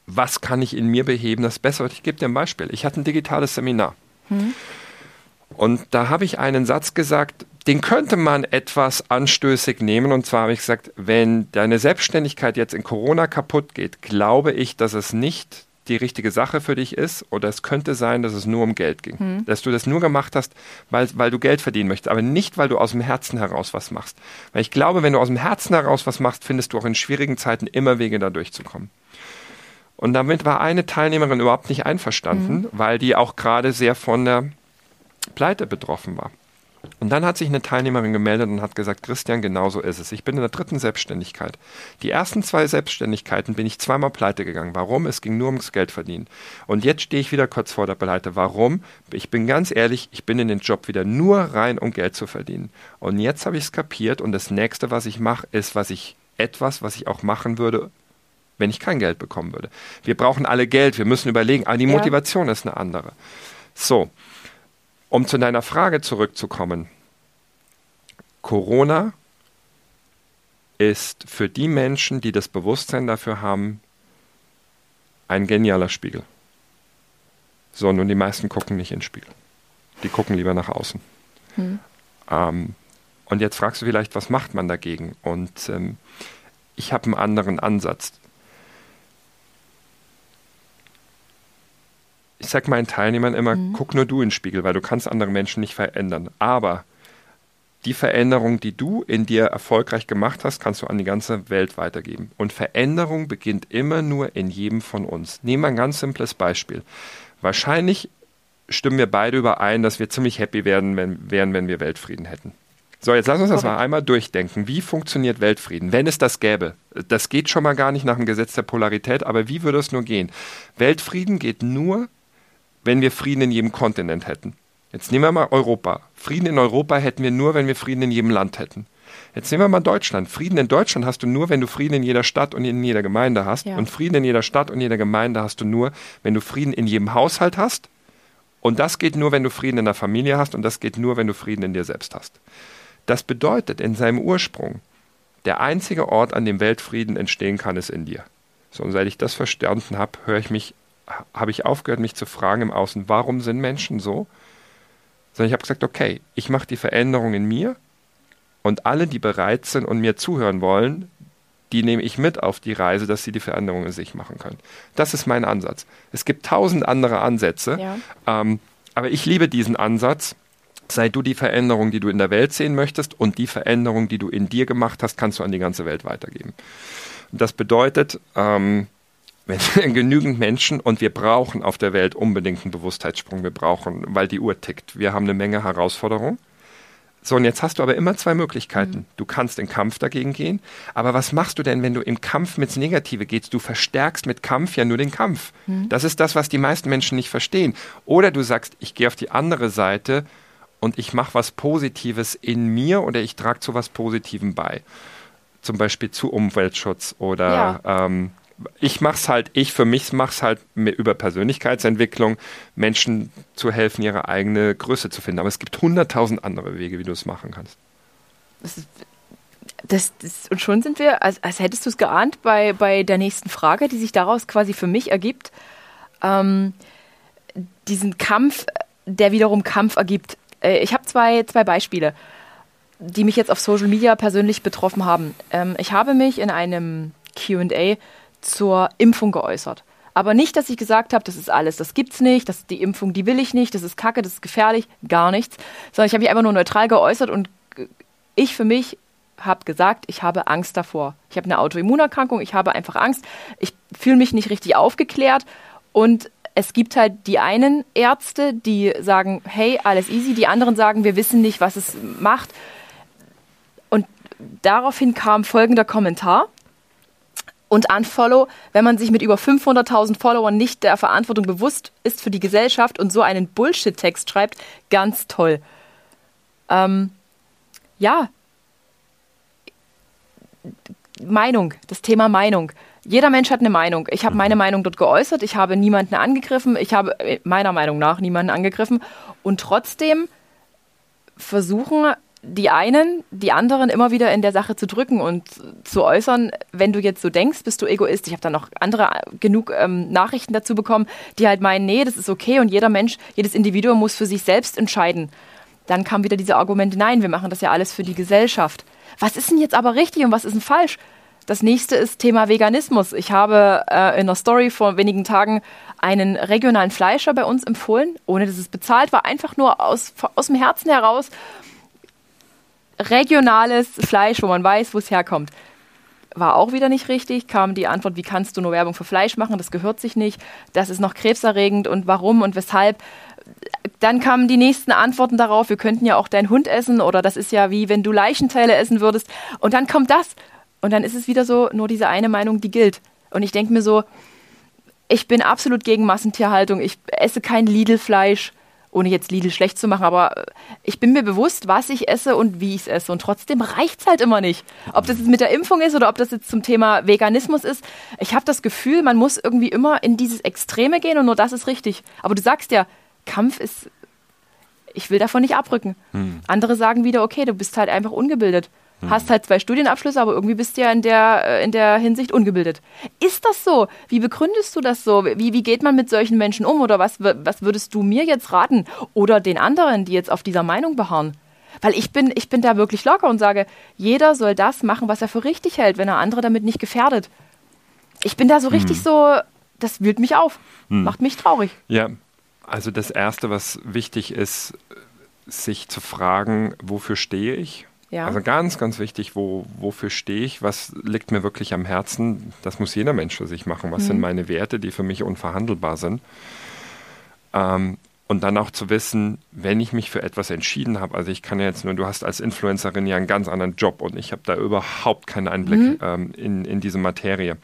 was kann ich in mir beheben, das besser wird. Ich gebe dir ein Beispiel. Ich hatte ein digitales Seminar. Hm. Und da habe ich einen Satz gesagt, den könnte man etwas anstößig nehmen. Und zwar habe ich gesagt, wenn deine Selbstständigkeit jetzt in Corona kaputt geht, glaube ich, dass es nicht die richtige Sache für dich ist oder es könnte sein, dass es nur um Geld ging. Hm. Dass du das nur gemacht hast, weil, weil du Geld verdienen möchtest, aber nicht, weil du aus dem Herzen heraus was machst. Weil ich glaube, wenn du aus dem Herzen heraus was machst, findest du auch in schwierigen Zeiten immer Wege, da durchzukommen. Und damit war eine Teilnehmerin überhaupt nicht einverstanden, mhm. weil die auch gerade sehr von der Pleite betroffen war. Und dann hat sich eine Teilnehmerin gemeldet und hat gesagt, Christian, genau so ist es. Ich bin in der dritten Selbstständigkeit. Die ersten zwei Selbstständigkeiten bin ich zweimal pleite gegangen. Warum? Es ging nur ums Geld verdienen. Und jetzt stehe ich wieder kurz vor der Pleite. Warum? Ich bin ganz ehrlich, ich bin in den Job wieder nur rein, um Geld zu verdienen. Und jetzt habe ich es kapiert und das nächste, was ich mache, ist, was ich etwas, was ich auch machen würde, wenn ich kein Geld bekommen würde. Wir brauchen alle Geld, wir müssen überlegen, aber die Motivation ja. ist eine andere. So, um zu deiner Frage zurückzukommen. Corona ist für die Menschen, die das Bewusstsein dafür haben, ein genialer Spiegel. So, nun die meisten gucken nicht in den Spiegel. Die gucken lieber nach außen. Hm. Ähm, und jetzt fragst du vielleicht, was macht man dagegen? Und ähm, ich habe einen anderen Ansatz. Ich sage meinen Teilnehmern immer, mhm. guck nur du in den Spiegel, weil du kannst andere Menschen nicht verändern. Aber die Veränderung, die du in dir erfolgreich gemacht hast, kannst du an die ganze Welt weitergeben. Und Veränderung beginnt immer nur in jedem von uns. Nehmen wir ein ganz simples Beispiel. Wahrscheinlich stimmen wir beide überein, dass wir ziemlich happy werden, wenn, wären, wenn wir Weltfrieden hätten. So, jetzt lass uns das mal einmal durchdenken. Wie funktioniert Weltfrieden, wenn es das gäbe? Das geht schon mal gar nicht nach dem Gesetz der Polarität, aber wie würde es nur gehen? Weltfrieden geht nur, wenn wir Frieden in jedem Kontinent hätten. Jetzt nehmen wir mal Europa. Frieden in Europa hätten wir nur, wenn wir Frieden in jedem Land hätten. Jetzt nehmen wir mal Deutschland. Frieden in Deutschland hast du nur, wenn du Frieden in jeder Stadt und in jeder Gemeinde hast. Ja. Und Frieden in jeder Stadt und jeder Gemeinde hast du nur, wenn du Frieden in jedem Haushalt hast. Und das geht nur, wenn du Frieden in der Familie hast. Und das geht nur, wenn du Frieden in dir selbst hast. Das bedeutet in seinem Ursprung, der einzige Ort, an dem Weltfrieden entstehen kann, ist in dir. So, und seit ich das verstanden habe, höre ich mich, habe ich aufgehört, mich zu fragen im Außen, warum sind Menschen so? sondern ich habe gesagt, okay, ich mache die Veränderung in mir und alle, die bereit sind und mir zuhören wollen, die nehme ich mit auf die Reise, dass sie die Veränderung in sich machen können. Das ist mein Ansatz. Es gibt tausend andere Ansätze, ja. ähm, aber ich liebe diesen Ansatz. Sei du die Veränderung, die du in der Welt sehen möchtest und die Veränderung, die du in dir gemacht hast, kannst du an die ganze Welt weitergeben. Und das bedeutet, ähm, wenn genügend Menschen und wir brauchen auf der Welt unbedingt einen Bewusstheitssprung. Wir brauchen, weil die Uhr tickt. Wir haben eine Menge Herausforderungen. So, und jetzt hast du aber immer zwei Möglichkeiten. Mhm. Du kannst in Kampf dagegen gehen, aber was machst du denn, wenn du im Kampf mit's Negative gehst? Du verstärkst mit Kampf ja nur den Kampf. Mhm. Das ist das, was die meisten Menschen nicht verstehen. Oder du sagst, ich gehe auf die andere Seite und ich mache was Positives in mir oder ich trage zu was Positivem bei. Zum Beispiel zu Umweltschutz oder ja. ähm, ich mache es halt, ich für mich mache es halt über Persönlichkeitsentwicklung, Menschen zu helfen, ihre eigene Größe zu finden. Aber es gibt hunderttausend andere Wege, wie du es machen kannst. Das das, das, und schon sind wir, als, als hättest du es geahnt, bei, bei der nächsten Frage, die sich daraus quasi für mich ergibt. Ähm, diesen Kampf, der wiederum Kampf ergibt. Äh, ich habe zwei, zwei Beispiele, die mich jetzt auf Social Media persönlich betroffen haben. Ähm, ich habe mich in einem QA zur Impfung geäußert. Aber nicht, dass ich gesagt habe, das ist alles, das gibt's nicht, das die Impfung, die will ich nicht, das ist Kacke, das ist gefährlich, gar nichts. Sondern ich habe mich einfach nur neutral geäußert und ich für mich habe gesagt, ich habe Angst davor. Ich habe eine Autoimmunerkrankung, ich habe einfach Angst, ich fühle mich nicht richtig aufgeklärt und es gibt halt die einen Ärzte, die sagen, hey, alles easy, die anderen sagen, wir wissen nicht, was es macht. Und daraufhin kam folgender Kommentar und Unfollow, wenn man sich mit über 500.000 Followern nicht der Verantwortung bewusst ist für die Gesellschaft und so einen Bullshit-Text schreibt, ganz toll. Ähm, ja. Meinung, das Thema Meinung. Jeder Mensch hat eine Meinung. Ich habe meine Meinung dort geäußert. Ich habe niemanden angegriffen. Ich habe äh, meiner Meinung nach niemanden angegriffen. Und trotzdem versuchen die einen, die anderen immer wieder in der Sache zu drücken und zu äußern, wenn du jetzt so denkst, bist du Egoist. Ich habe dann noch andere genug ähm, Nachrichten dazu bekommen, die halt meinen, nee, das ist okay und jeder Mensch, jedes Individuum muss für sich selbst entscheiden. Dann kam wieder diese Argumente, nein, wir machen das ja alles für die Gesellschaft. Was ist denn jetzt aber richtig und was ist denn falsch? Das nächste ist Thema Veganismus. Ich habe äh, in einer Story vor wenigen Tagen einen regionalen Fleischer bei uns empfohlen, ohne dass es bezahlt war, einfach nur aus, aus dem Herzen heraus regionales Fleisch, wo man weiß, wo es herkommt. War auch wieder nicht richtig, kam die Antwort, wie kannst du nur Werbung für Fleisch machen, das gehört sich nicht, das ist noch krebserregend und warum und weshalb. Dann kamen die nächsten Antworten darauf, wir könnten ja auch deinen Hund essen oder das ist ja wie wenn du Leichenteile essen würdest. Und dann kommt das. Und dann ist es wieder so, nur diese eine Meinung, die gilt. Und ich denke mir so, ich bin absolut gegen Massentierhaltung, ich esse kein Lidl-Fleisch ohne jetzt Lidl schlecht zu machen, aber äh, ich bin mir bewusst, was ich esse und wie ich es esse. Und trotzdem reicht es halt immer nicht. Ob das jetzt mit der Impfung ist oder ob das jetzt zum Thema Veganismus ist. Ich habe das Gefühl, man muss irgendwie immer in dieses Extreme gehen und nur das ist richtig. Aber du sagst ja, Kampf ist, ich will davon nicht abrücken. Hm. Andere sagen wieder, okay, du bist halt einfach ungebildet. Hm. Hast halt zwei Studienabschlüsse, aber irgendwie bist du ja in der, äh, in der Hinsicht ungebildet. Ist das so? Wie begründest du das so? Wie, wie geht man mit solchen Menschen um? Oder was, was würdest du mir jetzt raten? Oder den anderen, die jetzt auf dieser Meinung beharren? Weil ich bin, ich bin da wirklich locker und sage, jeder soll das machen, was er für richtig hält, wenn er andere damit nicht gefährdet. Ich bin da so richtig hm. so, das wühlt mich auf, hm. macht mich traurig. Ja, also das Erste, was wichtig ist, sich zu fragen, wofür stehe ich? Ja. Also ganz, ganz wichtig, wo, wofür stehe ich? Was liegt mir wirklich am Herzen? Das muss jeder Mensch für sich machen. Was Mhm. sind meine Werte, die für mich unverhandelbar sind? Ähm, und dann auch zu wissen, wenn ich mich für etwas entschieden habe, also ich kann ja jetzt nur, du hast als Influencerin ja einen ganz anderen Job und ich habe da überhaupt keinen Einblick Mhm. ähm, in, in diese Materie.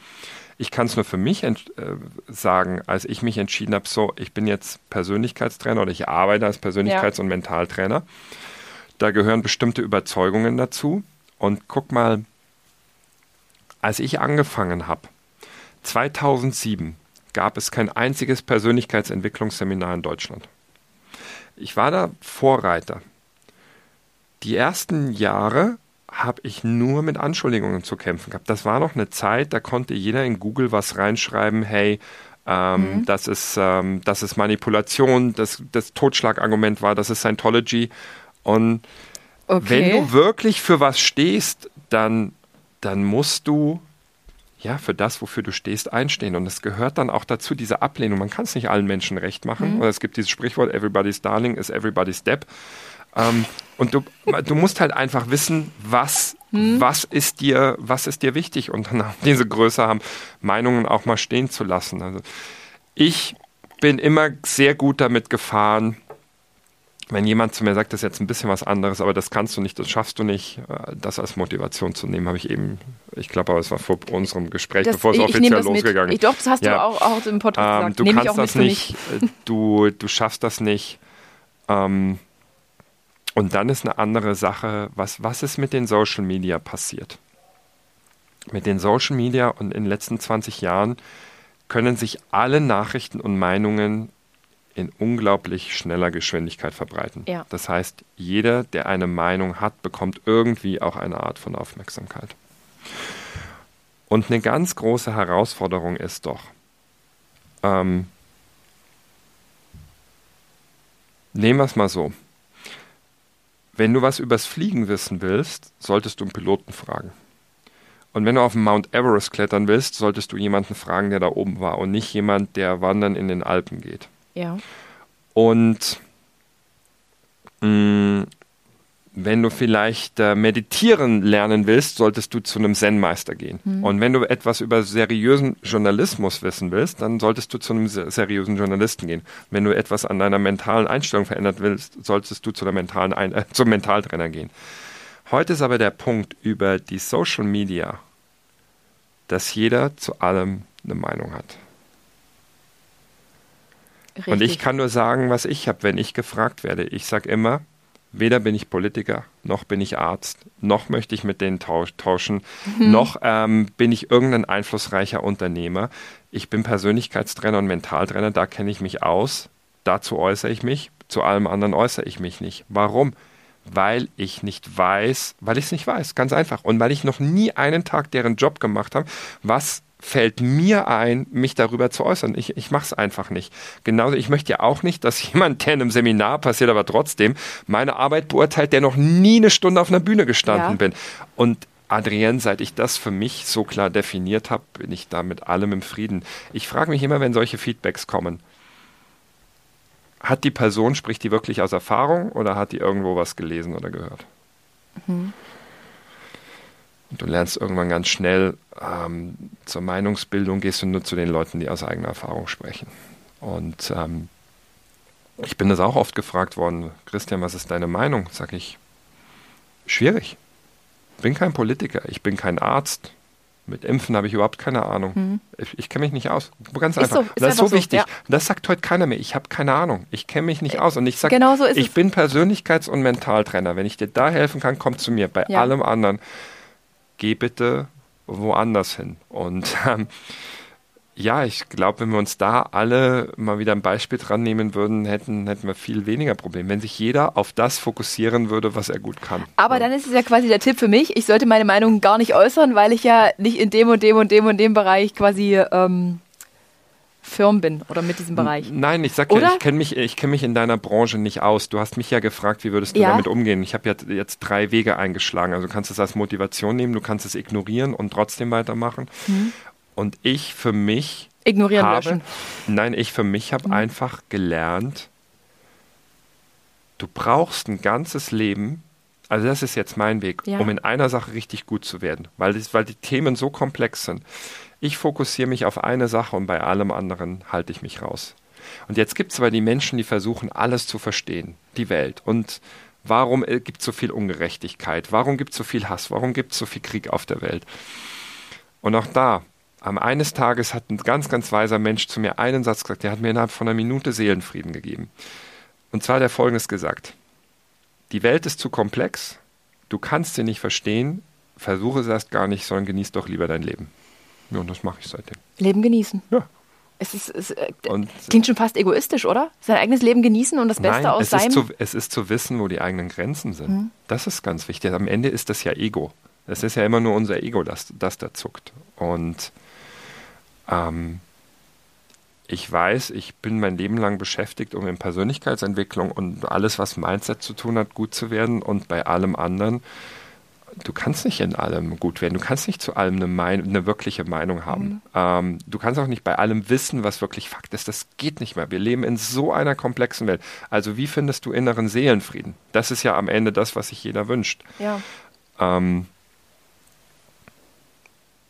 Ich kann es nur für mich äh, sagen, als ich mich entschieden habe, so, ich bin jetzt Persönlichkeitstrainer oder ich arbeite als Persönlichkeits- und Mentaltrainer. Da gehören bestimmte Überzeugungen dazu. Und guck mal, als ich angefangen habe, 2007, gab es kein einziges Persönlichkeitsentwicklungsseminar in Deutschland. Ich war da Vorreiter. Die ersten Jahre habe ich nur mit Anschuldigungen zu kämpfen gehabt. Das war noch eine Zeit, da konnte jeder in Google was reinschreiben, hey, ähm, Mhm. das, ist, ähm, das ist Manipulation, das, das Totschlagargument war, das ist Scientology. Und Okay. wenn du wirklich für was stehst, dann, dann musst du ja für das, wofür du stehst, einstehen. Und es gehört dann auch dazu, diese Ablehnung. Man kann es nicht allen Menschen recht machen. Oder es gibt dieses Sprichwort, everybody's darling is everybody's step. Ähm, und du, du musst halt einfach wissen, was, was, ist dir, was ist dir wichtig und dann auch diese Größe haben, Meinungen auch mal stehen zu lassen. Also ich bin immer sehr gut damit gefahren, wenn jemand zu mir sagt, das ist jetzt ein bisschen was anderes, aber das kannst du nicht, das schaffst du nicht, äh, das als Motivation zu nehmen, habe ich eben, ich glaube, aber es war vor unserem Gespräch, Das- bevor es offiziell losgegangen Ich, doch, das hast Ja. du auch, auch im Podcast ähm, gesagt. du Nehme ich kannst auch das nicht, äh, du, du schaffst das nicht. Ähm, und dann ist eine andere Sache, was, was ist mit den Social Media passiert? Mit den Social Media und in den letzten 20 Jahren können sich alle Nachrichten und Meinungen in unglaublich schneller Geschwindigkeit verbreiten. Ja. Das heißt, jeder, der eine Meinung hat, bekommt irgendwie auch eine Art von Aufmerksamkeit. Und eine ganz große Herausforderung ist doch, ähm, nehmen wir es mal so. Wenn du was übers Fliegen wissen willst, solltest du einen Piloten fragen. Und wenn du auf den Mount Everest klettern willst, solltest du jemanden fragen, der da oben war und nicht jemand, der wandern in den Alpen geht. Ja. Und mh, wenn du vielleicht äh, meditieren lernen willst, solltest du zu einem Zen-Meister gehen. Und wenn du etwas über seriösen Journalismus wissen willst, dann solltest du zu einem se- seriösen Journalisten gehen. Wenn du etwas an deiner mentalen Einstellung verändern willst, solltest du zu einer mentalen Ein äh, zum Mentaltrainer gehen. Heute ist aber der Punkt über die Social Media, dass jeder zu allem eine Meinung hat. Richtig. Und ich kann nur sagen, was ich habe, wenn ich gefragt werde. Ich sage immer, weder bin ich Politiker, noch bin ich Arzt, noch möchte ich mit denen tausch, tauschen, noch ähm, bin ich irgendein einflussreicher Unternehmer. Ich bin Persönlichkeitstrainer und Mentaltrainer, da kenne ich mich aus, dazu äußere ich mich, zu allem anderen äußere ich mich nicht. Warum? Weil ich nicht weiß, weil ich es nicht weiß, ganz einfach. Und weil ich noch nie einen Tag deren Job gemacht habe, was fällt mir ein, mich darüber zu äußern. Ich, ich mache es einfach nicht. Genauso, ich möchte ja auch nicht, dass jemand, der in einem Seminar passiert, aber trotzdem meine Arbeit beurteilt, der noch nie eine Stunde auf einer Bühne gestanden Ja. bin. Und Adrienne, seit ich das für mich so klar definiert habe, bin ich da mit allem im Frieden. Ich frage mich immer, wenn solche Feedbacks kommen, hat die Person, spricht die wirklich aus Erfahrung oder hat die irgendwo was gelesen oder gehört? Und du lernst irgendwann ganz schnell, ähm, zur Meinungsbildung gehst du nur zu den Leuten, die aus eigener Erfahrung sprechen. Und ähm, ich bin das auch oft gefragt worden, Christian, was ist deine Meinung? Sag ich, schwierig. Ich bin kein Politiker, ich bin kein Arzt. Mit Impfen habe ich überhaupt keine Ahnung. Ich, ich kenne mich nicht aus. Ganz Ist einfach. so, ist das ist so einfach so, wichtig. ja. Das sagt heute keiner mehr. Ich habe keine Ahnung. Ich kenne mich nicht aus. Und ich sage, genau so ich es. bin Persönlichkeits- und Mentaltrainer. Wenn ich dir da helfen kann, komm zu mir. Bei Ja. allem anderen, geh bitte woanders hin. Und ähm, ja, ich glaube, wenn wir uns da alle mal wieder ein Beispiel dran nehmen würden, hätten, hätten wir viel weniger Probleme. Wenn sich jeder auf das fokussieren würde, was er gut kann. Aber dann ist es ja quasi der Tipp für mich, ich sollte meine Meinung gar nicht äußern, weil ich ja nicht in dem und dem und dem und dem Bereich quasi ähm, firm bin oder mit diesem Bereich. Nein, ich sag ja, Oder? ich kenne mich, ich kenn mich in deiner Branche nicht aus. Du hast mich ja gefragt, wie würdest du Ja. damit umgehen? Ich habe ja jetzt drei Wege eingeschlagen. Also du kannst es als Motivation nehmen, du kannst es ignorieren und trotzdem weitermachen. Mhm. Und ich für mich Ignorieren, habe, löschen. nein, ich für mich habe einfach gelernt, du brauchst ein ganzes Leben, also das ist jetzt mein Weg, Ja. um in einer Sache richtig gut zu werden, weil, das, weil die Themen so komplex sind. Ich fokussiere mich auf eine Sache und bei allem anderen halte ich mich raus. Und jetzt gibt es aber die Menschen, die versuchen, alles zu verstehen, die Welt. Und warum gibt es so viel Ungerechtigkeit? Warum gibt es so viel Hass? Warum gibt es so viel Krieg auf der Welt? Und auch da, am eines Tages hat ein ganz, ganz weiser Mensch zu mir einen Satz gesagt, der hat mir innerhalb von einer Minute Seelenfrieden gegeben. Und zwar hat er folgendes gesagt. Die Welt ist zu komplex, du kannst sie nicht verstehen, versuche es erst gar nicht, sondern genieß doch lieber dein Leben. Ja, und das mache ich seitdem. Leben genießen. Ja. Es ist, es äh, Und klingt schon fast egoistisch, oder? Sein eigenes Leben genießen und das Beste Nein, aus es seinem. ist, zu, es ist zu wissen, wo die eigenen Grenzen sind. Mhm. Das ist ganz wichtig. Am Ende ist das ja Ego. Es ist ja immer nur unser Ego, das, das da zuckt. Und ähm, ich weiß, ich bin mein Leben lang beschäftigt, um in Persönlichkeitsentwicklung und alles, was Mindset zu tun hat, gut zu werden. Und bei allem anderen, du kannst nicht in allem gut werden. Du kannst nicht zu allem eine, mein eine wirkliche Meinung haben. Ähm, du kannst auch nicht bei allem wissen, was wirklich Fakt ist. Das geht nicht mehr. Wir leben in so einer komplexen Welt. Also wie findest du inneren Seelenfrieden? Das ist ja am Ende das, was sich jeder wünscht. ja. Ähm,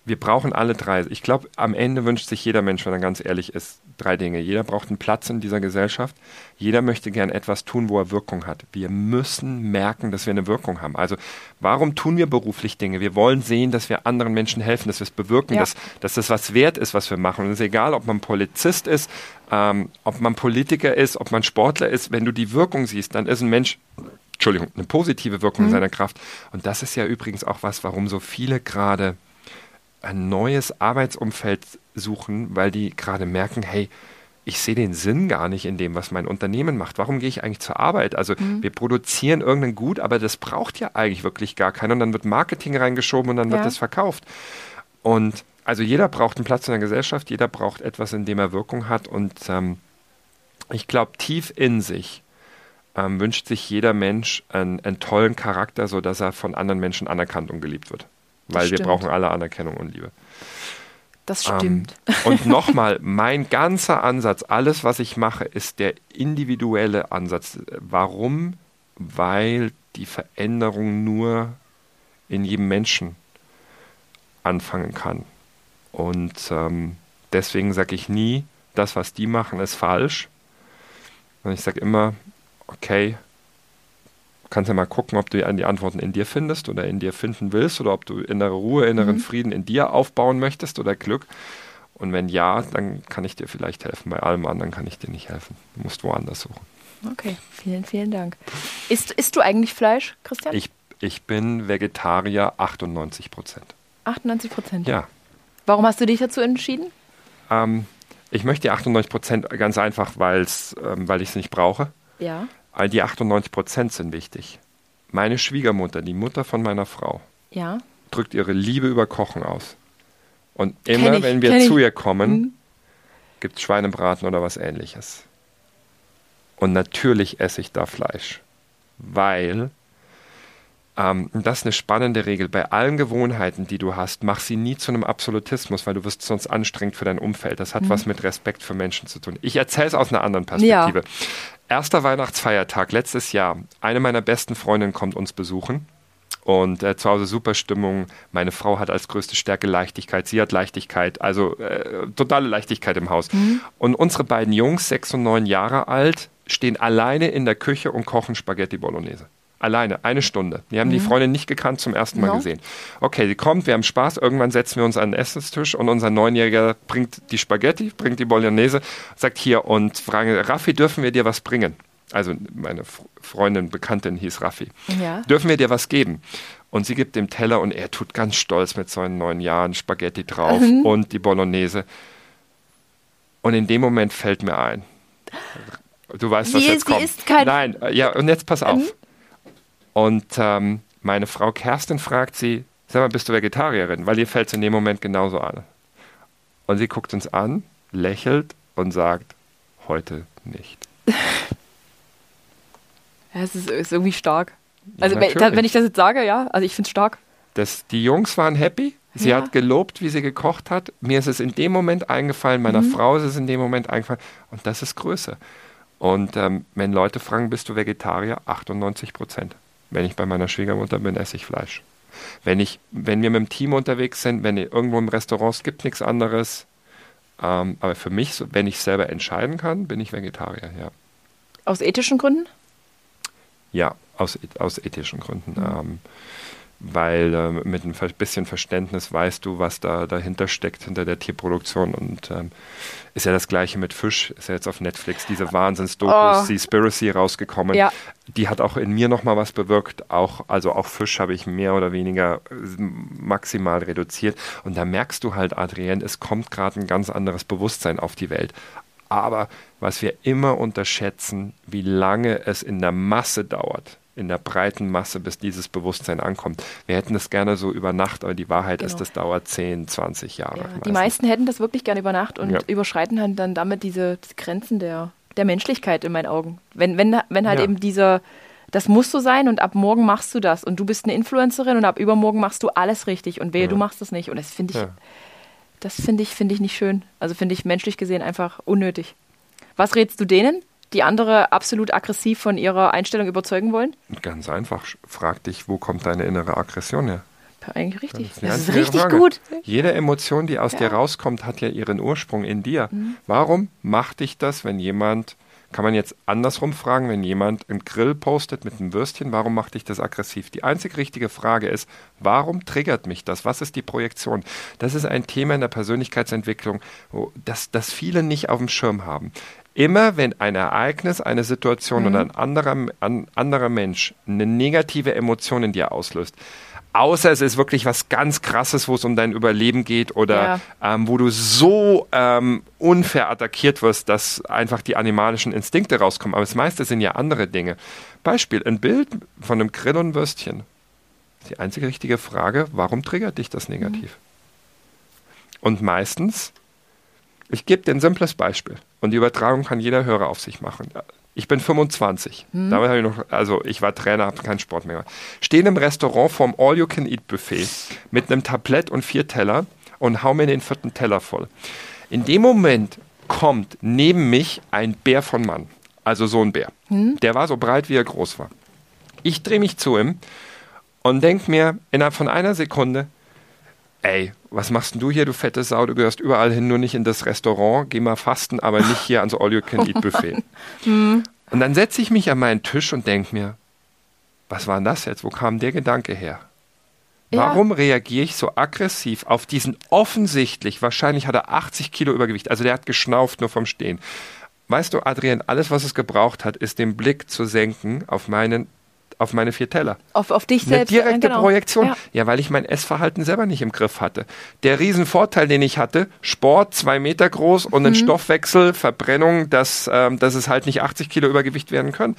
wir brauchen alle drei. Ich glaube, am Ende wünscht sich jeder Mensch, wenn er ganz ehrlich ist, drei Dinge. Jeder braucht einen Platz in dieser Gesellschaft. Jeder möchte gern etwas tun, wo er Wirkung hat. Wir müssen merken, dass wir eine Wirkung haben. Also, warum tun wir beruflich Dinge? Wir wollen sehen, dass wir anderen Menschen helfen, dass wir es bewirken, Ja. dass, dass das was wert ist, was wir machen. Und es ist egal, ob man Polizist ist, ähm, ob man Politiker ist, ob man Sportler ist. Wenn du die Wirkung siehst, dann ist ein Mensch Entschuldigung, eine positive Wirkung seiner Kraft. Und das ist ja übrigens auch was, warum so viele gerade ein neues Arbeitsumfeld suchen, weil die gerade merken, hey, ich sehe den Sinn gar nicht in dem, was mein Unternehmen macht. Warum gehe ich eigentlich zur Arbeit? Also wir produzieren irgendein Gut, aber das braucht ja eigentlich wirklich gar keiner. Und dann wird Marketing reingeschoben und dann Ja. wird es verkauft. Und also jeder braucht einen Platz in der Gesellschaft, jeder braucht etwas, in dem er Wirkung hat. Und ähm, ich glaube, tief in sich ähm, wünscht sich jeder Mensch einen, einen tollen Charakter, sodass er von anderen Menschen anerkannt und geliebt wird. Weil wir brauchen alle Anerkennung und Liebe. Das Ähm, stimmt. und nochmal, mein ganzer Ansatz, alles, was ich mache, ist der individuelle Ansatz. Warum? Weil die Veränderung nur in jedem Menschen anfangen kann. Und ähm, deswegen sage ich nie, das, was die machen, ist falsch. Und ich sage immer, okay, kannst ja mal gucken, ob du die Antworten in dir findest oder in dir finden willst oder ob du innere Ruhe, inneren Frieden in dir aufbauen möchtest oder Glück. Und wenn ja, dann kann ich dir vielleicht helfen. Bei allem anderen kann ich dir nicht helfen. Du musst woanders suchen. Okay, vielen, vielen Dank. Isst, isst du eigentlich Fleisch, Christian? Ich, ich bin Vegetarier 98 Prozent. 98 Prozent. Ja. Warum hast du dich dazu entschieden? Ähm, ich möchte die 98 Prozent ganz einfach, weil's, ähm, weil ich es nicht brauche. Ja. All die 98 Prozent sind wichtig. Meine Schwiegermutter, die Mutter von meiner Frau, Ja. drückt ihre Liebe über Kochen aus. Und immer, ich, wenn wir zu ihr kommen, Mhm. gibt es Schweinebraten oder was ähnliches. Und natürlich esse ich da Fleisch. Weil, ähm, das ist eine spannende Regel, bei allen Gewohnheiten, die du hast, mach sie nie zu einem Absolutismus, weil du wirst sonst anstrengend für dein Umfeld. Das Mhm. hat was mit Respekt für Menschen zu tun. Ich erzähle es aus einer anderen Perspektive. Erster Weihnachtsfeiertag letztes Jahr. Eine meiner besten Freundinnen kommt uns besuchen. Und äh, zu Hause super Stimmung. Meine Frau hat als größte Stärke Leichtigkeit. Sie hat Leichtigkeit, also äh, totale Leichtigkeit im Haus. Und unsere beiden Jungs, sechs und neun Jahre alt, stehen alleine in der Küche und kochen Spaghetti Bolognese. Alleine, eine Stunde. Die haben die Freundin nicht gekannt, zum ersten Mal No. gesehen. Okay, sie kommt, wir haben Spaß. Irgendwann setzen wir uns an den Essenstisch und unser Neunjähriger bringt die Spaghetti, bringt die Bolognese, sagt hier und fragen, Raffi, dürfen wir dir was bringen? Also meine Freundin, Bekanntin hieß Raffi. Ja. Dürfen wir dir was geben? Und sie gibt dem Teller und er tut ganz stolz mit seinen neun Jahren Spaghetti drauf und die Bolognese. Und in dem Moment fällt mir ein. Du weißt, was Sie- jetzt kommt. ist kein- Nein, äh, ja, und jetzt pass auf. Und ähm, meine Frau Kerstin fragt sie, sag mal, bist du Vegetarierin? Weil ihr fällt es in dem Moment genauso an. Und sie guckt uns an, lächelt und sagt, heute nicht. Ja, es ist, ist irgendwie stark. Also, wenn, natürlich. wenn ich das jetzt sage, ja, also ich finde es stark. Das, die Jungs waren happy. Sie Ja. hat gelobt, wie sie gekocht hat. Mir ist es in dem Moment eingefallen, meiner Mhm. Frau ist es in dem Moment eingefallen. Und das ist Größe. Und ähm, wenn Leute fragen, bist du Vegetarier? 98 Prozent. Wenn ich bei meiner Schwiegermutter bin, esse ich Fleisch. Wenn, ich, wenn wir mit dem Team unterwegs sind, wenn irgendwo im Restaurant es gibt nichts anderes. Ähm, aber für mich, wenn ich selber entscheiden kann, bin ich Vegetarier, ja. Aus ethischen Gründen? Ja, aus, aus ethischen Gründen. Mhm. Ähm, weil äh, mit ein bisschen Verständnis weißt du, was da dahinter steckt, hinter der Tierproduktion. Und ähm, ist ja das gleiche mit Fisch, ist ja jetzt auf Netflix diese Wahnsinns-Dokus, oh. Seaspiracy rausgekommen. Ja. Die hat auch in mir nochmal was bewirkt. Auch, also auch Fisch habe ich mehr oder weniger äh, maximal reduziert. Und da merkst du halt, Adrienne, es kommt gerade ein ganz anderes Bewusstsein auf die Welt. Aber was wir immer unterschätzen, wie lange es in der Masse dauert, in der breiten Masse, bis dieses Bewusstsein ankommt. Wir hätten das gerne so über Nacht, aber die Wahrheit genau. ist, das dauert 10, 20 Jahre. Ja, die meisten hätten das wirklich gerne über Nacht und ja. überschreiten halt dann damit diese Grenzen der, der Menschlichkeit in meinen Augen. Wenn, wenn, wenn halt ja. eben dieser, das muss so sein und ab morgen machst du das und du bist eine Influencerin und ab übermorgen machst du alles richtig und wehe, du machst das nicht. Und das finde ich, das finde ich, finde ich nicht schön. Also finde ich menschlich gesehen einfach unnötig. Was rätst du denen? Die andere absolut aggressiv von ihrer Einstellung überzeugen wollen? Ganz einfach. Frag dich, wo kommt deine innere Aggression her? Eigentlich richtig. Das ist, das ist richtig Frage. gut. Jede Emotion, die aus ja. dir rauskommt, hat ja ihren Ursprung in dir. Mhm. Warum macht dich das, wenn jemand, kann man jetzt andersrum fragen, wenn jemand einen Grill postet mit einem Würstchen, warum macht dich das aggressiv? Die einzig richtige Frage ist, warum triggert mich das? Was ist die Projektion? Das ist ein Thema in der Persönlichkeitsentwicklung, das, das viele nicht auf dem Schirm haben. Immer wenn ein Ereignis, eine Situation mhm. oder ein anderer, ein anderer Mensch eine negative Emotion in dir auslöst, außer es ist wirklich was ganz Krasses, wo es um dein Überleben geht oder ja. ähm, wo du so ähm, unfair attackiert wirst, dass einfach die animalischen Instinkte rauskommen. Aber das meiste sind ja andere Dinge. Beispiel, ein Bild von einem Grill und Würstchen. Die einzige richtige Frage, warum triggert dich das negativ? Mhm. Und meistens ich gebe dir ein simples Beispiel und die Übertragung kann jeder Hörer auf sich machen. Ich bin 25. Hm. Damals habe ich noch, also ich war Trainer, habe keinen Sport mehr. Stehe im Restaurant vorm All-You-Can-Eat-Buffet mit einem Tablett und vier Teller und hau mir den vierten Teller voll. In dem Moment kommt neben mich ein Bär von Mann, also so ein Bär. Hm. Der war so breit, wie er groß war. Ich drehe mich zu ihm und denke mir innerhalb von einer Sekunde, ey, was machst denn du hier, du fette Sau, du gehörst überall hin, nur nicht in das Restaurant, geh mal fasten, aber nicht hier ans All-You-Can-Eat-Buffet. Mhm. und dann setze ich mich an meinen Tisch und denke mir, was war denn das jetzt? Wo kam der Gedanke her? Warum ja. reagiere ich so aggressiv auf diesen offensichtlich, wahrscheinlich hat er 80 Kilo Übergewicht, also der hat geschnauft nur vom Stehen. Weißt du, Adrian, alles, was es gebraucht hat, ist den Blick zu senken auf meinen auf meine vier Teller. Auf, auf dich selbst. Eine direkte genau. Projektion. Ja. ja. weil ich mein Essverhalten selber nicht im Griff hatte. Der Riesenvorteil, den ich hatte, Sport, zwei Meter groß und ein mhm. Stoffwechsel, Verbrennung, dass, ähm, dass es halt nicht 80 Kilo Übergewicht werden können.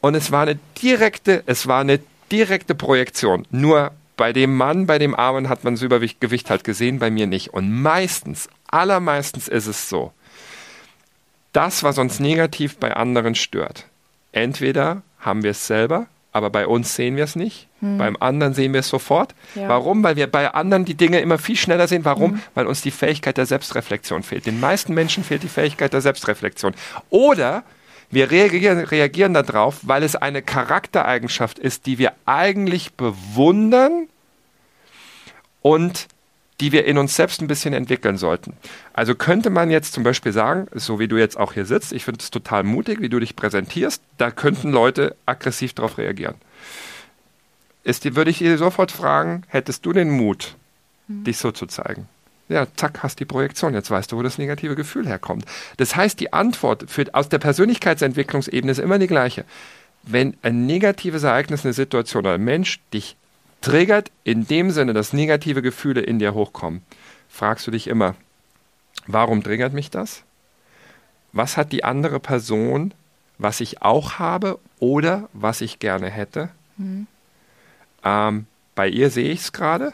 Und es war eine direkte, es war eine direkte Projektion. Nur bei dem Mann, bei dem Armen hat man das Übergewicht halt gesehen, bei mir nicht. Und meistens, allermeistens ist es so, das, was uns negativ bei anderen stört, entweder haben wir es selber aber bei uns sehen wir es nicht. Hm. Beim anderen sehen wir es sofort. Ja. Warum? Weil wir bei anderen die Dinge immer viel schneller sehen. Warum? Hm. Weil uns die Fähigkeit der Selbstreflexion fehlt. Den meisten Menschen fehlt die Fähigkeit der Selbstreflexion. Oder wir reagieren, reagieren darauf, weil es eine Charaktereigenschaft ist, die wir eigentlich bewundern und die wir in uns selbst ein bisschen entwickeln sollten. Also könnte man jetzt zum Beispiel sagen, so wie du jetzt auch hier sitzt, ich finde es total mutig, wie du dich präsentierst, da könnten Leute aggressiv darauf reagieren. Ist die, würde ich dir sofort fragen, hättest du den Mut, mhm. dich so zu zeigen? Ja, zack, hast die Projektion. Jetzt weißt du, wo das negative Gefühl herkommt. Das heißt, die Antwort für, aus der Persönlichkeitsentwicklungsebene ist immer die gleiche. Wenn ein negatives Ereignis, eine Situation oder ein Mensch dich triggert in dem Sinne, dass negative Gefühle in dir hochkommen, fragst du dich immer, warum triggert mich das? Was hat die andere Person, was ich auch habe oder was ich gerne hätte? Mhm. Ähm, bei ihr sehe ich es gerade,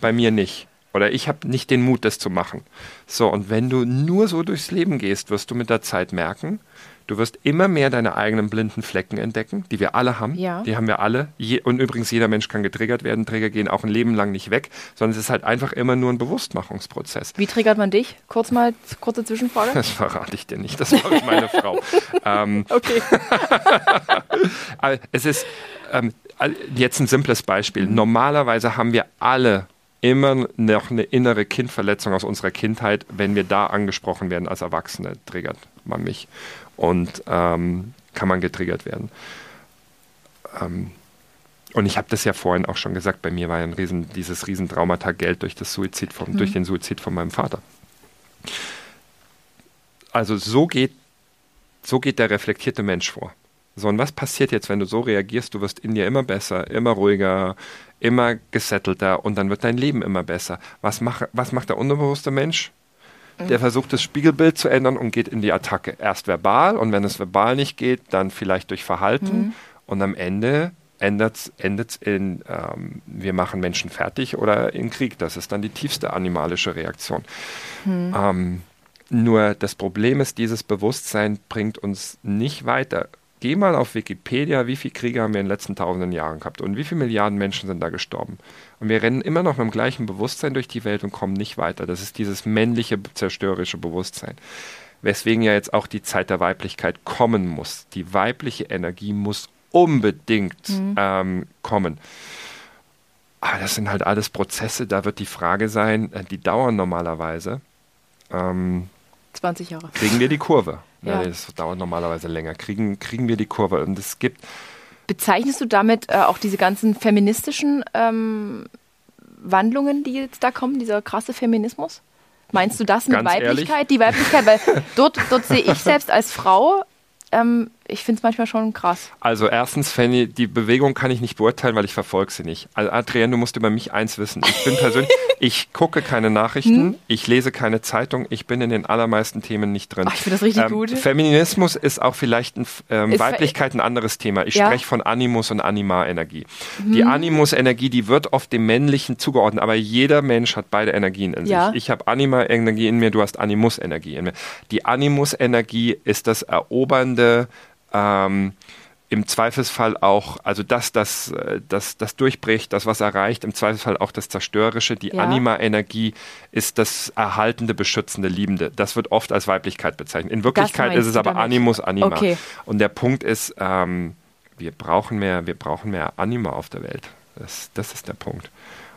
bei mir nicht. Oder ich habe nicht den Mut, das zu machen. So, und wenn du nur so durchs Leben gehst, wirst du mit der Zeit merken, du wirst immer mehr deine eigenen blinden Flecken entdecken, die wir alle haben. Ja. Die haben wir alle. Je, und übrigens, jeder Mensch kann getriggert werden. Trigger gehen auch ein Leben lang nicht weg, sondern es ist halt einfach immer nur ein Bewusstmachungsprozess. Wie triggert man dich? Kurz mal, kurze Zwischenfrage. Das verrate ich dir nicht, das macht meine Frau. Ähm, Okay. Aber es ist ähm, jetzt ein simples Beispiel. Normalerweise haben wir alle immer noch eine innere Kindverletzung aus unserer Kindheit. Wenn wir da angesprochen werden als Erwachsene, triggert man mich und ähm, kann man getriggert werden. Ähm, und ich habe das ja vorhin auch schon gesagt, bei mir war ja ein riesen, dieses Riesentraumata Geld durch, das Suizid vom, durch den Suizid von meinem Vater. Also so geht, so geht der reflektierte Mensch vor. So, und was passiert jetzt, wenn du so reagierst? Du wirst in dir immer besser, immer ruhiger, immer gesettelter und dann wird dein Leben immer besser. Was, mach, was macht der unbewusste Mensch? Der versucht das Spiegelbild zu ändern und geht in die Attacke. Erst verbal und wenn es verbal nicht geht, dann vielleicht durch Verhalten und am Ende endet es in, ähm, wir machen Menschen fertig oder in Krieg. Das ist dann die tiefste animalische Reaktion. Ähm, nur das Problem ist, dieses Bewusstsein bringt uns nicht weiter. Geh mal auf Wikipedia, wie viele Kriege haben wir in den letzten tausenden Jahren gehabt und wie viele Milliarden Menschen sind da gestorben. Und wir rennen immer noch mit dem gleichen Bewusstsein durch die Welt und kommen nicht weiter. Das ist dieses männliche, zerstörerische Bewusstsein. Weswegen ja jetzt auch die Zeit der Weiblichkeit kommen muss. Die weibliche Energie muss unbedingt ähm, kommen. Aber das sind halt alles Prozesse, da wird die Frage sein, äh, die dauern normalerweise. Ähm, 20 Jahre. kriegen wir die Kurve? Ja. Ja. Das dauert normalerweise länger. Kriegen, kriegen wir die Kurve? Und es gibt Bezeichnest du damit äh, auch diese ganzen feministischen ähm, Wandlungen, die jetzt da kommen, dieser krasse Feminismus? Meinst du das mit Ganz Weiblichkeit? Die Weiblichkeit, weil dort, dort sehe ich selbst als Frau, ähm, ich finde es manchmal schon krass. Also erstens, Fanny, die Bewegung kann ich nicht beurteilen, weil ich verfolge sie nicht. Also Adrienne, du musst über mich eins wissen. Ich bin persönlich, ich gucke keine Nachrichten, Hm? ich lese keine Zeitung, ich bin in den allermeisten Themen nicht drin. Ach, ich finde das richtig ähm, gut. Feminismus ist auch vielleicht ein, ähm, Weiblichkeit ein anderes Thema. Ich Ja. spreche von Animus und Anima-Energie. Mhm. Die Animus-Energie, die wird oft dem Männlichen zugeordnet, aber jeder Mensch hat beide Energien in Ja. sich. Ich habe Anima-Energie in mir, du hast Animus-Energie in mir. Die Animus-Energie ist das erobernde, ähm, im Zweifelsfall auch, also das, das, äh, das, das durchbricht, das, was erreicht, im Zweifelsfall auch das Zerstörerische. Die Ja. Anima-Energie ist das erhaltende, beschützende, liebende. Das wird oft als Weiblichkeit bezeichnet. In Wirklichkeit ist es aber? Animus, Anima. Okay. Und der Punkt ist, ähm, wir brauchen mehr, wir brauchen mehr Anima auf der Welt. Das, das ist der Punkt.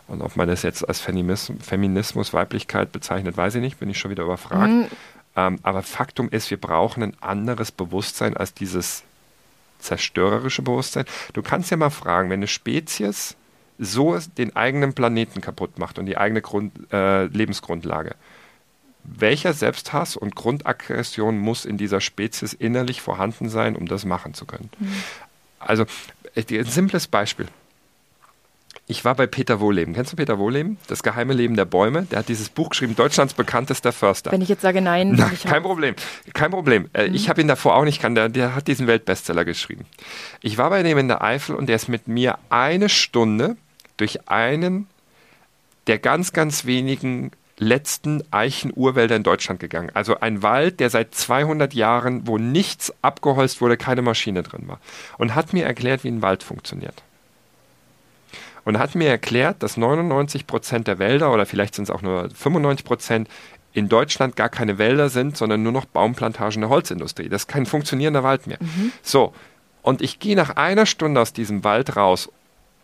Und ob man das jetzt als Feminismus, Feminismus, Weiblichkeit bezeichnet, weiß ich nicht, bin ich schon wieder überfragt. Mhm. Ähm, aber Faktum ist, wir brauchen ein anderes Bewusstsein als dieses zerstörerische Bewusstsein. Du kannst ja mal fragen, wenn eine Spezies so den eigenen Planeten kaputt macht und die eigene Grund, äh, Lebensgrundlage, welcher Selbsthass und Grundaggression muss in dieser Spezies innerlich vorhanden sein, um das machen zu können? Also, äh, ein simples Beispiel. Ich war bei Peter Wohleben. Kennst du Peter Wohleben? Das geheime Leben der Bäume. Der hat dieses Buch geschrieben, Deutschlands bekanntester Förster. Wenn ich jetzt sage nein, Na, kein Problem, kein Problem. Äh, Ich habe ihn davor auch nicht kannt. Der, der hat diesen Weltbestseller geschrieben. Ich war bei dem in der Eifel und der ist mit mir eine Stunde durch einen der ganz, ganz wenigen letzten Eichenurwälder in Deutschland gegangen. Also ein Wald, der seit 200 Jahren, wo nichts abgeholzt wurde, keine Maschine drin war. Und hat mir erklärt, wie ein Wald funktioniert. Und hat mir erklärt, dass 99 Prozent der Wälder oder vielleicht sind es auch nur 95 Prozent in Deutschland gar keine Wälder sind, sondern nur noch Baumplantagen der Holzindustrie. Das ist kein funktionierender Wald mehr. So, und ich gehe nach einer Stunde aus diesem Wald raus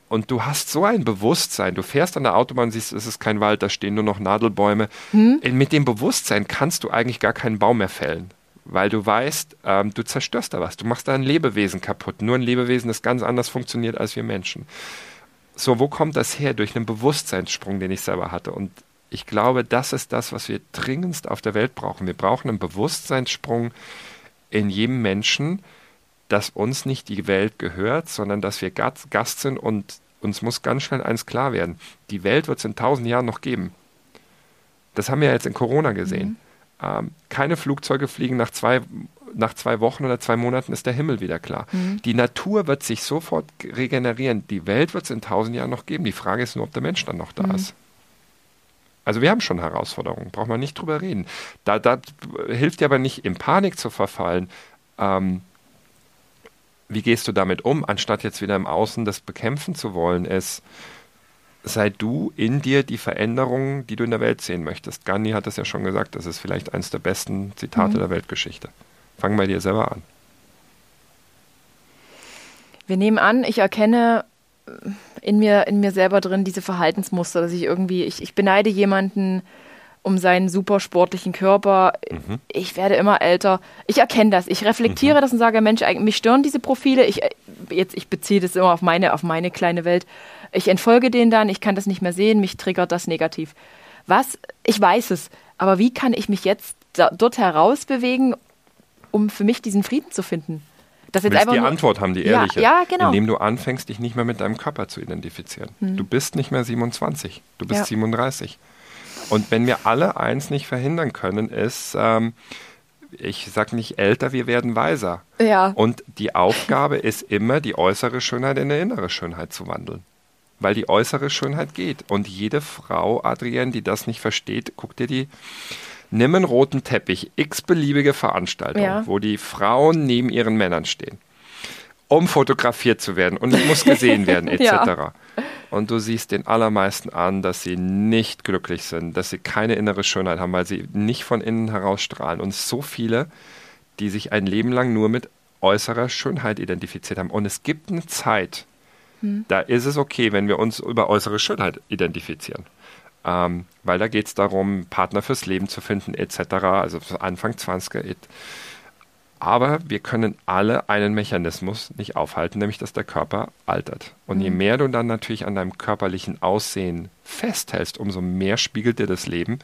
und du hast so ein Bewusstsein. Du fährst an der Autobahn, siehst, es ist kein Wald, da stehen nur noch Nadelbäume. Äh, Mit dem Bewusstsein kannst du eigentlich gar keinen Baum mehr fällen. Weil du weißt, ähm, du zerstörst da was. Du machst da ein Lebewesen kaputt. Nur ein Lebewesen, das ganz anders funktioniert als wir Menschen. So, wo kommt das her? Durch einen Bewusstseinssprung, den ich selber hatte. Und ich glaube, das ist das, was wir dringendst auf der Welt brauchen. Wir brauchen einen Bewusstseinssprung in jedem Menschen, dass uns nicht die Welt gehört, sondern dass wir Gast sind und uns muss ganz schnell eins klar werden. Die Welt wird es in tausend Jahren noch geben. Das haben wir jetzt in Corona gesehen. Ähm, keine Flugzeuge fliegen nach zwei, nach zwei Wochen oder zwei Monaten ist der Himmel wieder klar. Die Natur wird sich sofort regenerieren. Die Welt wird es in tausend Jahren noch geben. Die Frage ist nur, ob der Mensch dann noch da ist. Also wir haben schon Herausforderungen, braucht man nicht drüber reden. Da, da hilft dir aber nicht, in Panik zu verfallen. Ähm, wie gehst du damit um, anstatt jetzt wieder im Außen das bekämpfen zu wollen, ist, sei du in dir die Veränderung, die du in der Welt sehen möchtest. Gandhi hat das ja schon gesagt, das ist vielleicht eines der besten Zitate mhm. der Weltgeschichte. Fang bei dir selber an. Wir nehmen an, ich erkenne in mir, in mir selber drin diese Verhaltensmuster, dass ich irgendwie, ich, ich beneide jemanden um seinen super sportlichen Körper. Mhm. Ich werde immer älter. Ich erkenne das. Ich reflektiere mhm. das und sage, Mensch, mich stören diese Profile. Ich, jetzt, ich beziehe das immer auf meine, auf meine kleine Welt. Ich entfolge denen dann, ich kann das nicht mehr sehen, mich triggert das negativ. Was? Ich weiß es. Aber wie kann ich mich jetzt da, dort herausbewegen, um für mich diesen Frieden zu finden? Das jetzt einfach die nur, Antwort haben, die ehrliche. Ja, ja, genau. Indem du anfängst, dich nicht mehr mit deinem Körper zu identifizieren. Hm. Du bist nicht mehr 27, du bist ja. 37. Und wenn wir alle eins nicht verhindern können, ist, ähm, ich sage nicht älter, wir werden weiser. Ja. Und die Aufgabe ist immer, die äußere Schönheit in eine innere Schönheit zu wandeln. Weil die äußere Schönheit geht. Und jede Frau, Adrienne, die das nicht versteht, guck dir die nimm einen roten Teppich, x-beliebige Veranstaltung, ja. wo die Frauen neben ihren Männern stehen, um fotografiert zu werden und es muss gesehen werden, etc. ja. Und du siehst den allermeisten an, dass sie nicht glücklich sind, dass sie keine innere Schönheit haben, weil sie nicht von innen heraus strahlen. Und so viele, die sich ein Leben lang nur mit äußerer Schönheit identifiziert haben. Und es gibt eine Zeit, hm. da ist es okay, wenn wir uns über äußere Schönheit identifizieren ähm, weil da geht es darum, Partner fürs Leben zu finden etc., also Anfang 20er. Aber wir können alle einen Mechanismus nicht aufhalten, nämlich dass der Körper altert. Und mhm. je mehr du dann natürlich an deinem körperlichen Aussehen festhältst, umso mehr spiegelt dir das Leben,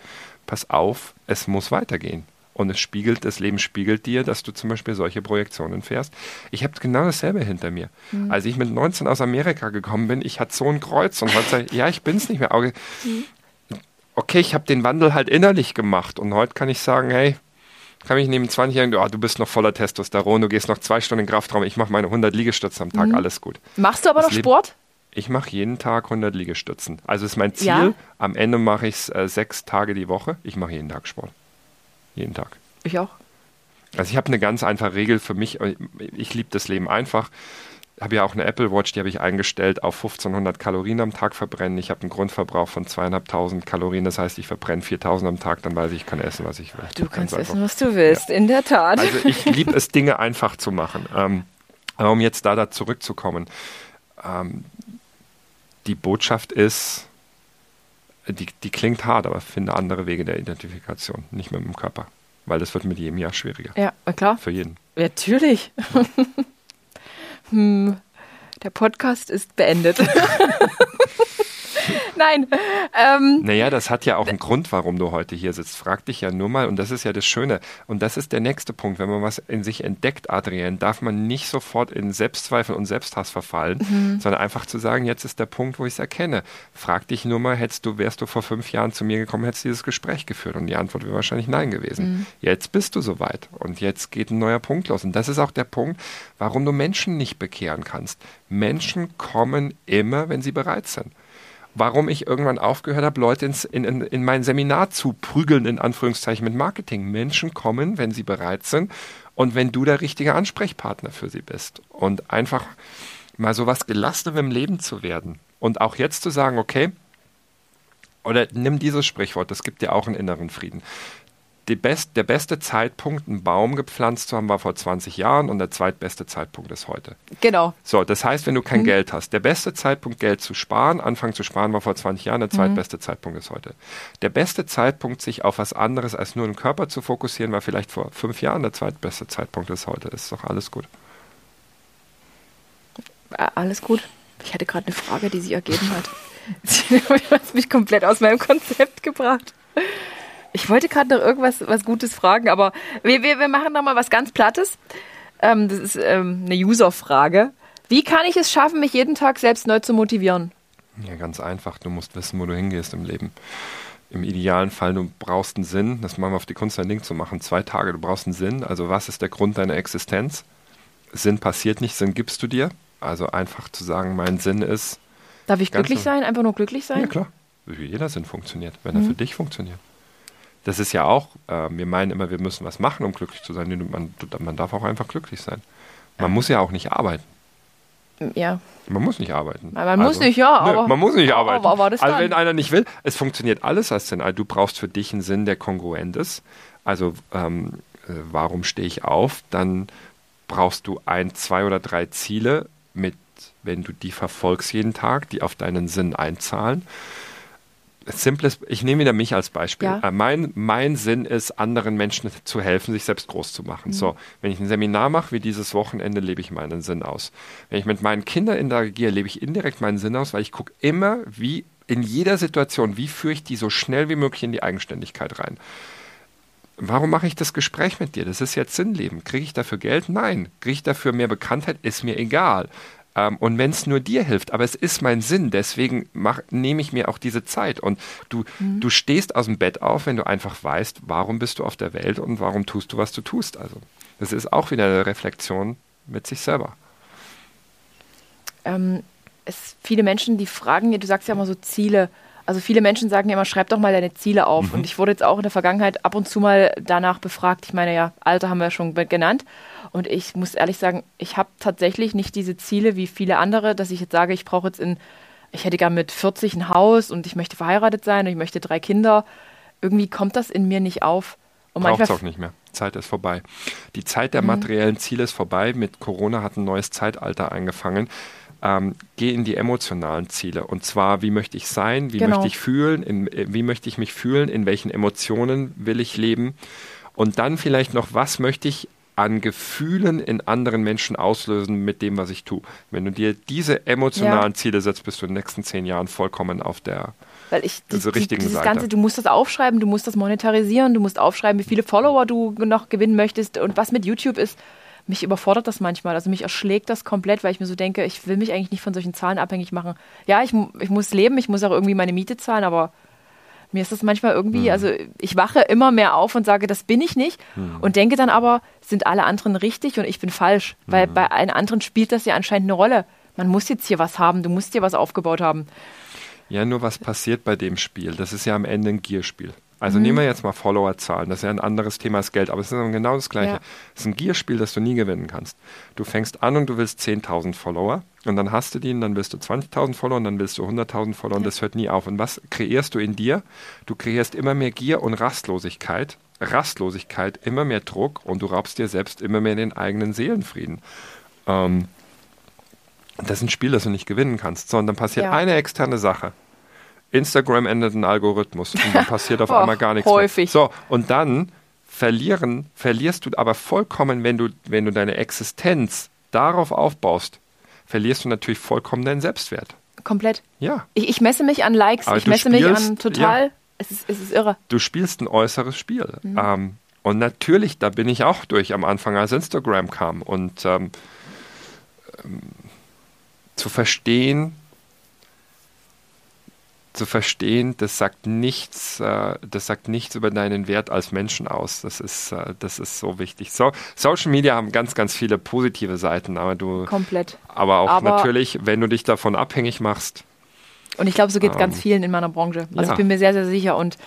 pass auf, es muss weitergehen. Und es spiegelt, das Leben spiegelt dir, dass du zum Beispiel solche Projektionen fährst. Ich habe genau dasselbe hinter mir. Mhm. Als ich mit 19 aus Amerika gekommen bin, ich hatte so ein Kreuz und heute sage ja, ich bin es nicht mehr. Mhm okay, ich habe den Wandel halt innerlich gemacht und heute kann ich sagen, hey, kann mich neben 20 Jahren, oh, du bist noch voller Testosteron, du gehst noch zwei Stunden in den Kraftraum, ich mache meine 100 Liegestütze am Tag, mhm. alles gut. Machst du aber das noch Sport? Ich mache jeden Tag 100 Liegestützen. Also ist mein Ziel, ja. am Ende mache ich es äh, sechs Tage die Woche. Ich mache jeden Tag Sport. Jeden Tag. Ich auch. Also ich habe eine ganz einfache Regel für mich. Ich liebe das Leben einfach habe ja auch eine Apple Watch, die habe ich eingestellt auf 1500 Kalorien am Tag verbrennen. Ich habe einen Grundverbrauch von zweieinhalbtausend Kalorien, das heißt, ich verbrenne 4000 am Tag, dann weiß ich, ich kann essen, was ich will. Du kannst essen, was du willst, ja. in der Tat. Also ich liebe es, Dinge einfach zu machen. Ähm, aber um jetzt da, da zurückzukommen, ähm, die Botschaft ist, die, die klingt hart, aber finde andere Wege der Identifikation, nicht mit dem Körper. Weil das wird mit jedem Jahr schwieriger. Ja, klar. Für jeden. Natürlich. hm, der Podcast ist beendet. Nein. Ähm, naja, das hat ja auch einen Grund, warum du heute hier sitzt. Frag dich ja nur mal, und das ist ja das Schöne. Und das ist der nächste Punkt. Wenn man was in sich entdeckt, Adrian, darf man nicht sofort in Selbstzweifel und Selbsthass verfallen, mhm. sondern einfach zu sagen, jetzt ist der Punkt, wo ich es erkenne. Frag dich nur mal, hättest du, wärst du vor fünf Jahren zu mir gekommen, hättest du dieses Gespräch geführt? Und die Antwort wäre wahrscheinlich nein gewesen. Mhm. Jetzt bist du soweit. Und jetzt geht ein neuer Punkt los. Und das ist auch der Punkt, warum du Menschen nicht bekehren kannst. Menschen kommen immer, wenn sie bereit sind warum ich irgendwann aufgehört habe, Leute ins, in, in, in mein Seminar zu prügeln, in Anführungszeichen mit Marketing. Menschen kommen, wenn sie bereit sind und wenn du der richtige Ansprechpartner für sie bist. Und einfach mal so was Gelassenem im Leben zu werden. Und auch jetzt zu sagen, okay, oder nimm dieses Sprichwort, das gibt dir auch einen inneren Frieden best, der beste Zeitpunkt, einen Baum gepflanzt zu haben, war vor 20 Jahren und der zweitbeste Zeitpunkt ist heute. Genau. So, das heißt, wenn du kein mhm. Geld hast, der beste Zeitpunkt, Geld zu sparen, anfangen zu sparen, war vor 20 Jahren, der zweitbeste mhm. Zeitpunkt ist heute. Der beste Zeitpunkt, sich auf was anderes als nur den Körper zu fokussieren, war vielleicht vor fünf Jahren, der zweitbeste Zeitpunkt ist heute. Ist doch alles gut. Alles gut. Ich hatte gerade eine Frage, die sich ergeben hat. Sie hat mich komplett aus meinem Konzept gebracht. Ich wollte gerade noch irgendwas was Gutes fragen, aber wir, wir, wir machen noch mal was ganz Plattes. Ähm, das ist ähm, eine User-Frage. Wie kann ich es schaffen, mich jeden Tag selbst neu zu motivieren? Ja, ganz einfach. Du musst wissen, wo du hingehst im Leben. Im idealen Fall, du brauchst einen Sinn. Das machen wir auf die Kunst ein Ding zu machen. Zwei Tage, du brauchst einen Sinn. Also, was ist der Grund deiner Existenz? Sinn passiert nicht, Sinn gibst du dir. Also, einfach zu sagen, mein Sinn ist. Darf ich glücklich sein? Einfach nur glücklich sein? Ja, klar wie jeder Sinn funktioniert, wenn er für dich funktioniert. Das ist ja auch, äh, wir meinen immer, wir müssen was machen, um glücklich zu sein. Man, man darf auch einfach glücklich sein. Man muss ja auch nicht arbeiten. Ja. Man muss nicht arbeiten. Man also, muss nicht, ja. Aber, man muss nicht arbeiten. Aber, aber also wenn einer nicht will, es funktioniert alles als Sinn. Also du brauchst für dich einen Sinn, der kongruent ist. Also ähm, äh, warum stehe ich auf? Dann brauchst du ein, zwei oder drei Ziele, mit, wenn du die verfolgst jeden Tag, die auf deinen Sinn einzahlen simples, ich nehme wieder mich als Beispiel. Ja. Äh, mein, mein Sinn ist, anderen Menschen zu helfen, sich selbst groß zu machen. Mhm. So, wenn ich ein Seminar mache wie dieses Wochenende, lebe ich meinen Sinn aus. Wenn ich mit meinen Kindern interagiere, lebe ich indirekt meinen Sinn aus, weil ich gucke immer, wie in jeder Situation, wie führe ich die so schnell wie möglich in die Eigenständigkeit rein. Warum mache ich das Gespräch mit dir? Das ist jetzt Sinnleben. Kriege ich dafür Geld? Nein. Kriege ich dafür mehr Bekanntheit? Ist mir egal. Ähm, und wenn es nur dir hilft, aber es ist mein Sinn, deswegen nehme ich mir auch diese Zeit. Und du, mhm. du stehst aus dem Bett auf, wenn du einfach weißt, warum bist du auf der Welt und warum tust du, was du tust. Also das ist auch wieder eine Reflexion mit sich selber. Ähm, es viele Menschen, die fragen, du sagst ja immer so Ziele. Also viele Menschen sagen ja immer, schreib doch mal deine Ziele auf. Mhm. Und ich wurde jetzt auch in der Vergangenheit ab und zu mal danach befragt. Ich meine, ja, Alter haben wir ja schon genannt. Und ich muss ehrlich sagen, ich habe tatsächlich nicht diese Ziele wie viele andere, dass ich jetzt sage, ich brauche jetzt in, ich hätte gern mit 40 ein Haus und ich möchte verheiratet sein und ich möchte drei Kinder. Irgendwie kommt das in mir nicht auf. Braucht es auch nicht mehr. Zeit ist vorbei. Die Zeit der mhm. materiellen Ziele ist vorbei. Mit Corona hat ein neues Zeitalter angefangen. Ähm, geh in die emotionalen Ziele. Und zwar, wie möchte ich sein, wie genau. möchte ich fühlen, in, wie möchte ich mich fühlen, in welchen Emotionen will ich leben. Und dann vielleicht noch, was möchte ich an Gefühlen in anderen Menschen auslösen mit dem, was ich tue. Wenn du dir diese emotionalen ja. Ziele setzt, bist du in den nächsten zehn Jahren vollkommen auf der weil ich die, also richtigen die, dieses Seite. Ganze, du musst das aufschreiben, du musst das monetarisieren, du musst aufschreiben, wie viele Follower du noch gewinnen möchtest und was mit YouTube ist. Mich überfordert das manchmal, also mich erschlägt das komplett, weil ich mir so denke, ich will mich eigentlich nicht von solchen Zahlen abhängig machen. Ja, ich, ich muss leben, ich muss auch irgendwie meine Miete zahlen, aber mir ist das manchmal irgendwie, mhm. also ich wache immer mehr auf und sage, das bin ich nicht mhm. und denke dann aber, sind alle anderen richtig und ich bin falsch, weil mhm. bei allen anderen spielt das ja anscheinend eine Rolle. Man muss jetzt hier was haben, du musst hier was aufgebaut haben. Ja, nur was passiert bei dem Spiel? Das ist ja am Ende ein Gierspiel. Also mhm. nehmen wir jetzt mal Followerzahlen. Das ist ja ein anderes Thema als Geld, aber es ist genau das Gleiche. Ja. Es ist ein Gierspiel, das du nie gewinnen kannst. Du fängst an und du willst 10.000 Follower und dann hast du die und dann willst du 20.000 Follower und dann willst du 100.000 Follower und das hört nie auf. Und was kreierst du in dir? Du kreierst immer mehr Gier und Rastlosigkeit. Rastlosigkeit, immer mehr Druck und du raubst dir selbst immer mehr den eigenen Seelenfrieden. Ähm, das ist ein Spiel, das du nicht gewinnen kannst, sondern passiert ja. eine externe Sache. Instagram endet einen Algorithmus und dann passiert auf einmal gar nichts häufig. mehr. So, und dann verlieren, verlierst du aber vollkommen, wenn du, wenn du deine Existenz darauf aufbaust, verlierst du natürlich vollkommen deinen Selbstwert. Komplett. Ja. Ich, ich messe mich an Likes, aber ich messe spielst, mich an total. Ja. Es, ist, es ist irre. Du spielst ein äußeres Spiel. Mhm. Ähm, und natürlich, da bin ich auch durch am Anfang, als Instagram kam. Und ähm, ähm, zu verstehen, zu verstehen, das sagt nichts, äh, das sagt nichts über deinen Wert als Menschen aus. Das ist, äh, das ist so wichtig. So, Social Media haben ganz, ganz viele positive Seiten, aber du komplett. Aber auch aber natürlich, wenn du dich davon abhängig machst. Und ich glaube, so geht es ähm, ganz vielen in meiner Branche. Also ja. ich bin mir sehr, sehr sicher und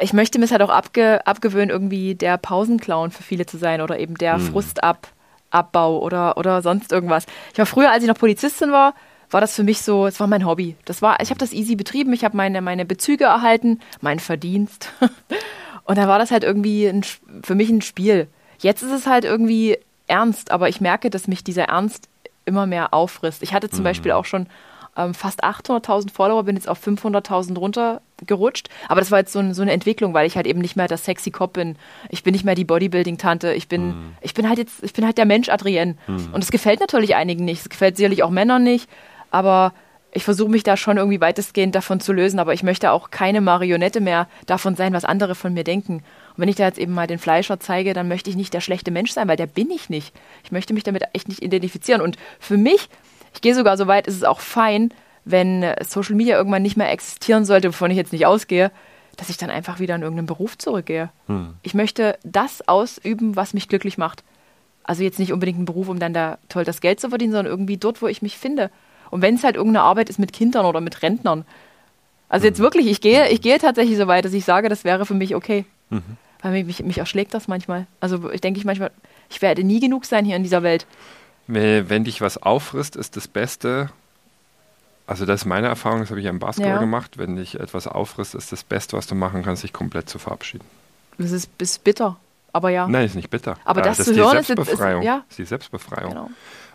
ich möchte mir es halt auch abge abgewöhnen, irgendwie der Pausenclown für viele zu sein oder eben der hm. Frustabbau oder, oder sonst irgendwas. Ich war früher, als ich noch Polizistin war, war das für mich so, es war mein Hobby. Das war, ich habe das easy betrieben, ich habe meine, meine Bezüge erhalten, mein Verdienst. Und dann war das halt irgendwie ein, für mich ein Spiel. Jetzt ist es halt irgendwie ernst, aber ich merke, dass mich dieser Ernst immer mehr auffrisst. Ich hatte zum mhm. Beispiel auch schon ähm, fast 800.000 Follower, bin jetzt auf 500.000 runtergerutscht. Aber das war jetzt so, ein, so, eine Entwicklung, weil ich halt eben nicht mehr das sexy Cop bin. Ich bin nicht mehr die Bodybuilding-Tante. Ich bin, mhm. ich bin halt jetzt, ich bin halt der Mensch Adrienne. Mhm. Und es gefällt natürlich einigen nicht. Es gefällt sicherlich auch Männern nicht aber ich versuche mich da schon irgendwie weitestgehend davon zu lösen, aber ich möchte auch keine Marionette mehr davon sein, was andere von mir denken. Und wenn ich da jetzt eben mal den Fleischer zeige, dann möchte ich nicht der schlechte Mensch sein, weil der bin ich nicht. Ich möchte mich damit echt nicht identifizieren. Und für mich, ich gehe sogar so weit, ist es auch fein, wenn Social Media irgendwann nicht mehr existieren sollte, wovon ich jetzt nicht ausgehe, dass ich dann einfach wieder in irgendeinen Beruf zurückgehe. Hm. Ich möchte das ausüben, was mich glücklich macht. Also jetzt nicht unbedingt einen Beruf, um dann da toll das Geld zu verdienen, sondern irgendwie dort, wo ich mich finde. Und wenn es halt irgendeine Arbeit ist mit Kindern oder mit Rentnern, Also jetzt wirklich, ich gehe, ich gehe tatsächlich so weit, dass ich sage, das wäre für mich okay. Weil mich, mich erschlägt das manchmal. Also ich denke ich manchmal, ich werde nie genug sein hier in dieser Welt. Wenn dich was auffrisst, ist das Beste, also das ist meine Erfahrung, das habe ich am Basketball Ja. gemacht, wenn dich etwas auffrisst, ist das Beste, was du machen kannst, dich komplett zu verabschieden. Das ist, ist bitter. Aber ja. Nein, ist nicht bitter. Aber Äh, das das zu ist hören ist jetzt- ist- Selbstbefreiung. ja. Ist die Selbstbefreiung. Genau.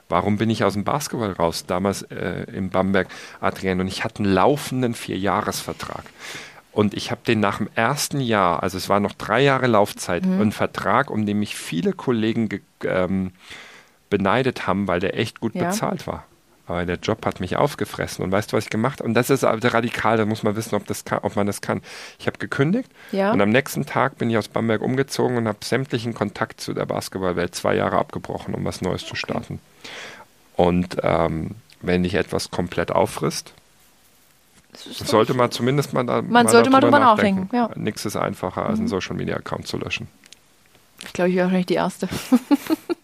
Warum bin ich aus dem Basketball raus? Damals äh, in Bamberg, Adrian, und ich hatte einen laufenden Vierjahresvertrag. Und ich habe den nach dem ersten Jahr, also es war noch drei Jahre Laufzeit, Mhm. einen Vertrag, um den mich viele Kollegen ge ähm, beneidet haben, weil der echt gut Ja. bezahlt war. Aber der Job hat mich aufgefressen. Und weißt du, was ich gemacht habe? Und das ist aber radikal, da muss man wissen, ob, das kann, ob man das kann. Ich habe gekündigt Ja. und am nächsten Tag bin ich aus Bamberg umgezogen und habe sämtlichen Kontakt zu der Basketballwelt zwei Jahre abgebrochen, um was Neues zu starten. Und ähm, wenn dich etwas komplett auffrisst, sollte man zumindest mal da Man sollte mal drüber nachdenken, ja. Nichts ist einfacher, als einen Social Media Account zu löschen. Ich glaube, ich wäre wahrscheinlich die Erste.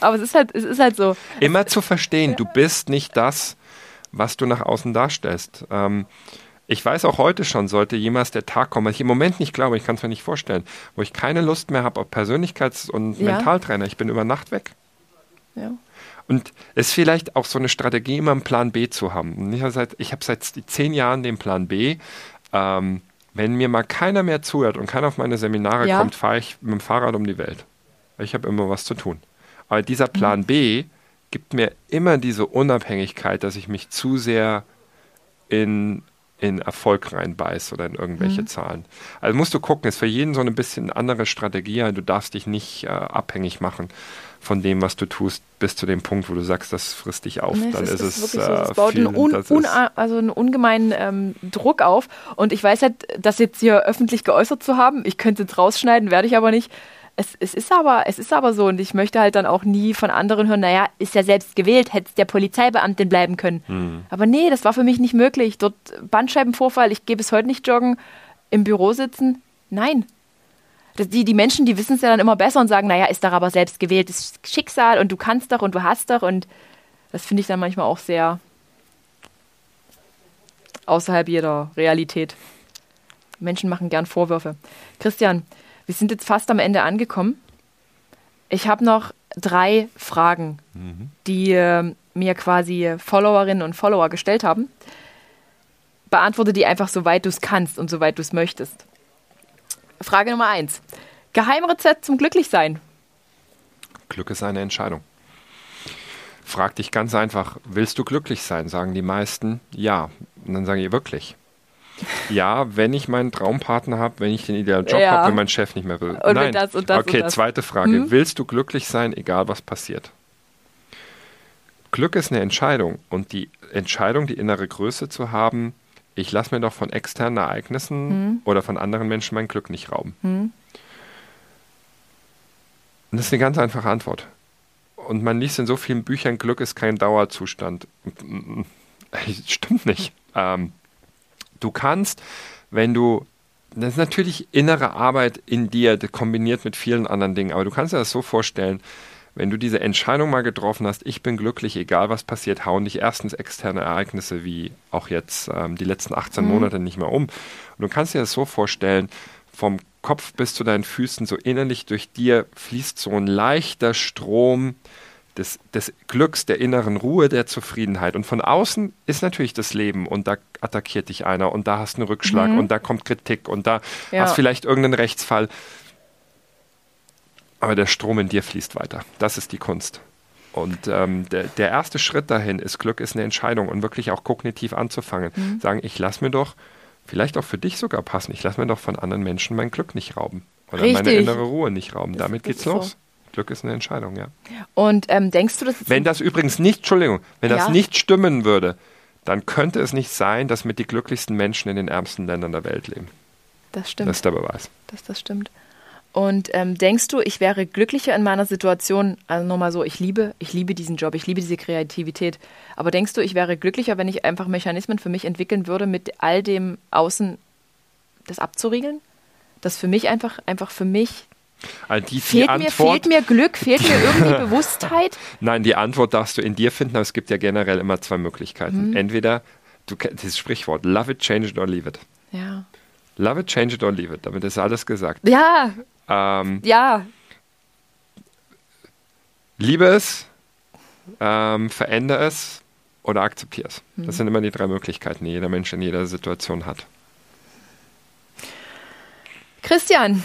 Aber es ist halt, es ist halt so. Immer zu verstehen, du bist nicht das, was du nach außen darstellst. Ähm, ich weiß auch heute schon, sollte jemals der Tag kommen, was ich im Moment nicht glaube, ich kann es mir nicht vorstellen, wo ich keine Lust mehr habe auf Persönlichkeits- und Ja. Mentaltrainer. Ich bin über Nacht weg. Ja. Und es ist vielleicht auch so eine Strategie, immer einen Plan B zu haben. Und Ich habe seit, ich habe seit zehn Jahren den Plan B. Ähm, wenn mir mal keiner mehr zuhört und keiner auf meine Seminare Ja. kommt, fahre ich mit dem Fahrrad um die Welt. Ich habe immer was zu tun. Aber dieser Plan B gibt mir immer diese Unabhängigkeit, dass ich mich zu sehr in, in Erfolg reinbeiß oder in irgendwelche Zahlen. Also musst du gucken, ist für jeden so ein bisschen andere Strategie. Du darfst dich nicht äh, abhängig machen von dem, was du tust, bis zu dem Punkt, wo du sagst, das frisst dich auf. Nee, Dann ist es, wirklich äh, so. Das baut viel, einen, un, un, ist- also einen ungemeinen ähm, Druck auf. Und ich weiß halt, das jetzt hier öffentlich geäußert zu haben, ich könnte es rausschneiden, werde ich aber nicht. Es, es, ist aber, es ist aber so und ich möchte halt dann auch nie von anderen hören, naja, ist ja selbst gewählt, hätte es der Polizeibeamtin bleiben können. Hm. Aber nee, das war für mich nicht möglich. Dort Bandscheibenvorfall, ich gehe bis heute nicht joggen, im Büro sitzen, nein. Das, die, die Menschen, die wissen es ja dann immer besser und sagen, naja, ist doch aber selbst gewähltes Schicksal und du kannst doch und du hast doch und das finde ich dann manchmal auch sehr außerhalb jeder Realität. Menschen machen gern Vorwürfe. Christian, wir sind jetzt fast am Ende angekommen. Ich habe noch drei Fragen, die äh, mir quasi Followerinnen und Follower gestellt haben. Beantworte die einfach soweit du es kannst und soweit du es möchtest. Frage Nummer eins. Geheimrezept zum Glücklichsein. Glück ist eine Entscheidung. Frag dich ganz einfach, willst du glücklich sein? Sagen die meisten ja. Und dann sage ich wirklich. Ja, wenn ich meinen Traumpartner habe, wenn ich den idealen Job Ja. habe, wenn mein Chef nicht mehr will. wenn Nein. das und das und okay, das. zweite Frage. Willst du glücklich sein, egal was passiert? Glück ist eine Entscheidung und die Entscheidung, die innere Größe zu haben, ich lasse mir doch von externen Ereignissen oder von anderen Menschen mein Glück nicht rauben. Und das ist eine ganz einfache Antwort. Und man liest in so vielen Büchern, Glück ist kein Dauerzustand. Stimmt nicht. Ähm, du kannst, wenn du, das ist natürlich innere Arbeit in dir, kombiniert mit vielen anderen Dingen, aber du kannst dir das so vorstellen, wenn du diese Entscheidung mal getroffen hast, ich bin glücklich, egal was passiert, hauen dich erstens externe Ereignisse wie auch jetzt ähm, die letzten 18 Monate nicht mehr um. Und du kannst dir das so vorstellen, vom Kopf bis zu deinen Füßen, so innerlich durch dir fließt so ein leichter Strom des, des Glücks, der inneren Ruhe, der Zufriedenheit. Und von außen ist natürlich das Leben und da attackiert dich einer und da hast du einen Rückschlag und da kommt Kritik und da Ja. hast vielleicht irgendeinen Rechtsfall. Aber der Strom in dir fließt weiter. Das ist die Kunst. Und ähm, der, der erste Schritt dahin ist, Glück ist eine Entscheidung und wirklich auch kognitiv anzufangen. Mhm. Sagen, ich lasse mir doch, vielleicht auch für dich sogar passen, ich lasse mir doch von anderen Menschen mein Glück nicht rauben. Oder meine Richtig. innere Ruhe nicht rauben. Das- Damit geht's so. los. Glück ist eine Entscheidung, ja. Und ähm, denkst du, dass Wenn das übrigens nicht, Entschuldigung, wenn das Ja. nicht stimmen würde, dann könnte es nicht sein, dass mit die glücklichsten Menschen in den ärmsten Ländern der Welt leben. das stimmt? Das ist der Beweis. dass das stimmt. Und ähm, denkst du, ich wäre glücklicher in meiner Situation, also nochmal so, ich liebe, ich liebe diesen Job, ich liebe diese Kreativität, aber denkst du, ich wäre glücklicher, wenn ich einfach Mechanismen für mich entwickeln würde, mit all dem Außen das abzuriegeln? Das für mich einfach, einfach für mich, Also die, die fehlt, mir, Antwort, fehlt mir Glück, fehlt mir irgendwie Bewusstheit? nein, die Antwort darfst du in dir finden, aber es gibt ja generell immer zwei Mhm. Möglichkeiten. Entweder du kennst dieses Sprichwort, love it, change it or leave it. Ja. Love it, change it or leave it. Damit ist alles gesagt. Ja, Ähm, ja. liebe es, ähm, verändere es oder akzeptiere es. Mhm. Das sind immer die drei Möglichkeiten, die jeder Mensch in jeder Situation hat. Christian,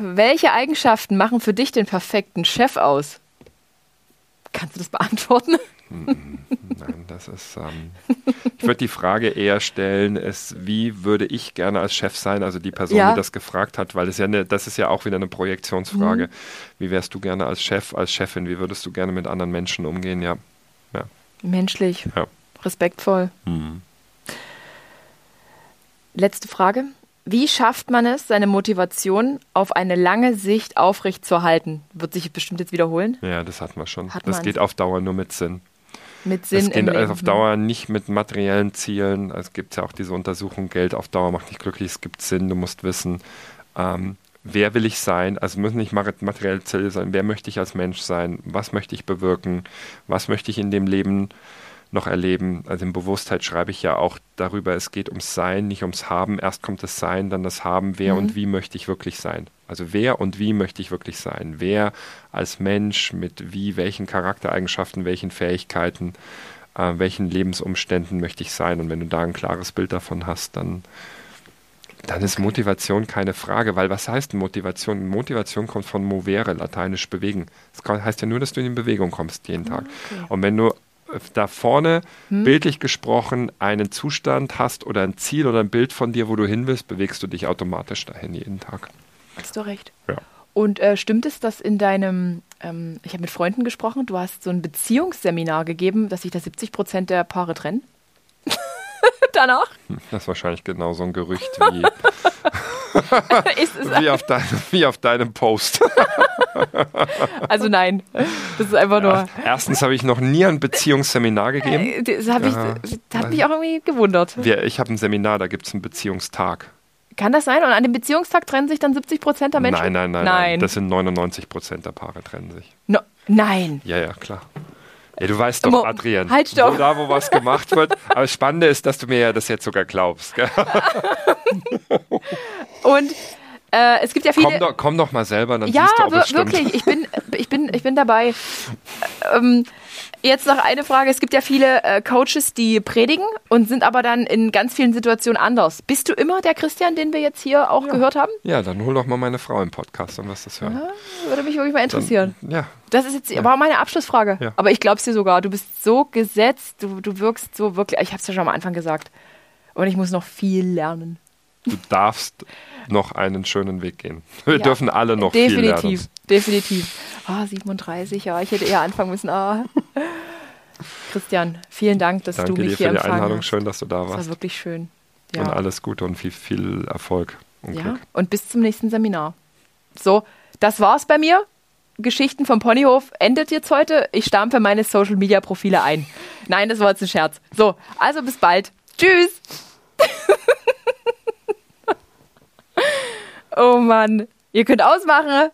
welche Eigenschaften machen für dich den perfekten Chef aus? Kannst du das beantworten? Nein, das ist. Ähm, ich würde die Frage eher stellen, ist, wie würde ich gerne als Chef sein? Also die Person, Ja. die das gefragt hat, weil es ja eine, das ist ja auch wieder eine Projektionsfrage. Mhm. Wie wärst du gerne als Chef, als Chefin? Wie würdest du gerne mit anderen Menschen umgehen? Ja. ja. Menschlich, Ja. respektvoll. Hm. Letzte Frage. Wie schafft man es, seine Motivation auf eine lange Sicht aufrecht zu halten? Wird sich bestimmt jetzt wiederholen. ja, das hatten wir schon. Hat das geht auf Dauer nur mit Sinn. Mit Sinn Es im geht Leben. auf Dauer nicht mit materiellen Zielen. Es gibt ja auch diese Untersuchung, Geld auf Dauer macht nicht glücklich. Es gibt Sinn, du musst wissen, ähm, wer will ich sein? Also müssen nicht materielle Ziele sein. Wer möchte ich als Mensch sein? Was möchte ich bewirken? Was möchte ich in dem Leben noch erleben? Also in Bewusstheit schreibe ich ja auch darüber, es geht ums Sein, nicht ums Haben. Erst kommt das Sein, dann das Haben. Wer und wie möchte ich wirklich sein? Also wer und wie möchte ich wirklich sein? Wer als Mensch mit wie, welchen Charaktereigenschaften, welchen Fähigkeiten, äh, welchen Lebensumständen möchte ich sein? Und wenn du da ein klares Bild davon hast, dann, dann ist Motivation keine Frage, weil was heißt Motivation? Motivation kommt von movere, lateinisch bewegen. Das heißt ja nur, dass du in Bewegung kommst jeden Tag. Und wenn du da vorne, bildlich gesprochen, einen Zustand hast oder ein Ziel oder ein Bild von dir, wo du hin willst, bewegst du dich automatisch dahin jeden Tag. Hast du recht. Ja. Und äh, stimmt es, dass in deinem, ähm, ich habe mit Freunden gesprochen, du hast so ein Beziehungsseminar gegeben, dass sich da 70 Prozent der Paare trennen? Danach? Das ist wahrscheinlich genau so ein Gerücht wie, wie, auf, dein, wie auf deinem Post. also nein, das ist einfach nur. Erstens habe ich noch nie ein Beziehungsseminar gegeben. Äh, Das, hab ich, das hat mich auch irgendwie gewundert. Ich habe ein Seminar, da gibt es einen Beziehungstag. Kann das sein? Und an dem Beziehungstag trennen sich dann 70 Prozent der Menschen? Nein, nein, nein, Nein. Das sind 99 Prozent der Paare trennen sich. No, nein. Ja, ja, klar. Ja, du weißt doch, Mo- Adrian, halt, stopp. wo da, wo was gemacht wird. Aber das Spannende ist, dass du mir ja das jetzt sogar glaubst. Und äh, es gibt ja viele. Komm, doch, komm doch mal selber, dann ja, siehst du, ob es stimmt. wirklich. Ich bin, ich bin, ich bin dabei. Ähm, jetzt noch eine Frage. Es gibt ja viele äh, Coaches, die predigen und sind aber dann in ganz vielen Situationen anders. Bist du immer der Christian, den wir jetzt hier auch gehört haben? Ja, dann hol doch mal meine Frau im Podcast, wirst du das hören. Würde mich wirklich mal interessieren. Dann, ja, Das ist jetzt war meine Abschlussfrage. Ja. Aber ich glaube es dir sogar. Du bist so gesetzt, du, du wirkst so wirklich. Ich habe es ja schon am Anfang gesagt. Und ich muss noch viel lernen. Du darfst noch einen schönen Weg gehen. Wir Ja, dürfen alle noch viel definitiv, lernen. definitiv. Ah, 37, ja, ich hätte eher anfangen müssen. Ah. Christian, vielen Dank, dass Danke du mich dir hier für die Einladung. hast. Schön, dass du da Das war warst. wirklich schön. Und Ja. alles Gute und viel, viel Erfolg und ja. Glück. Und bis zum nächsten Seminar. So, das war's bei mir. Geschichten vom Ponyhof endet jetzt heute. Ich stampfe meine Social Media Profile ein. Nein, das war jetzt ein Scherz. So, also bis bald. Tschüss. oh Mann. Ihr könnt ausmachen.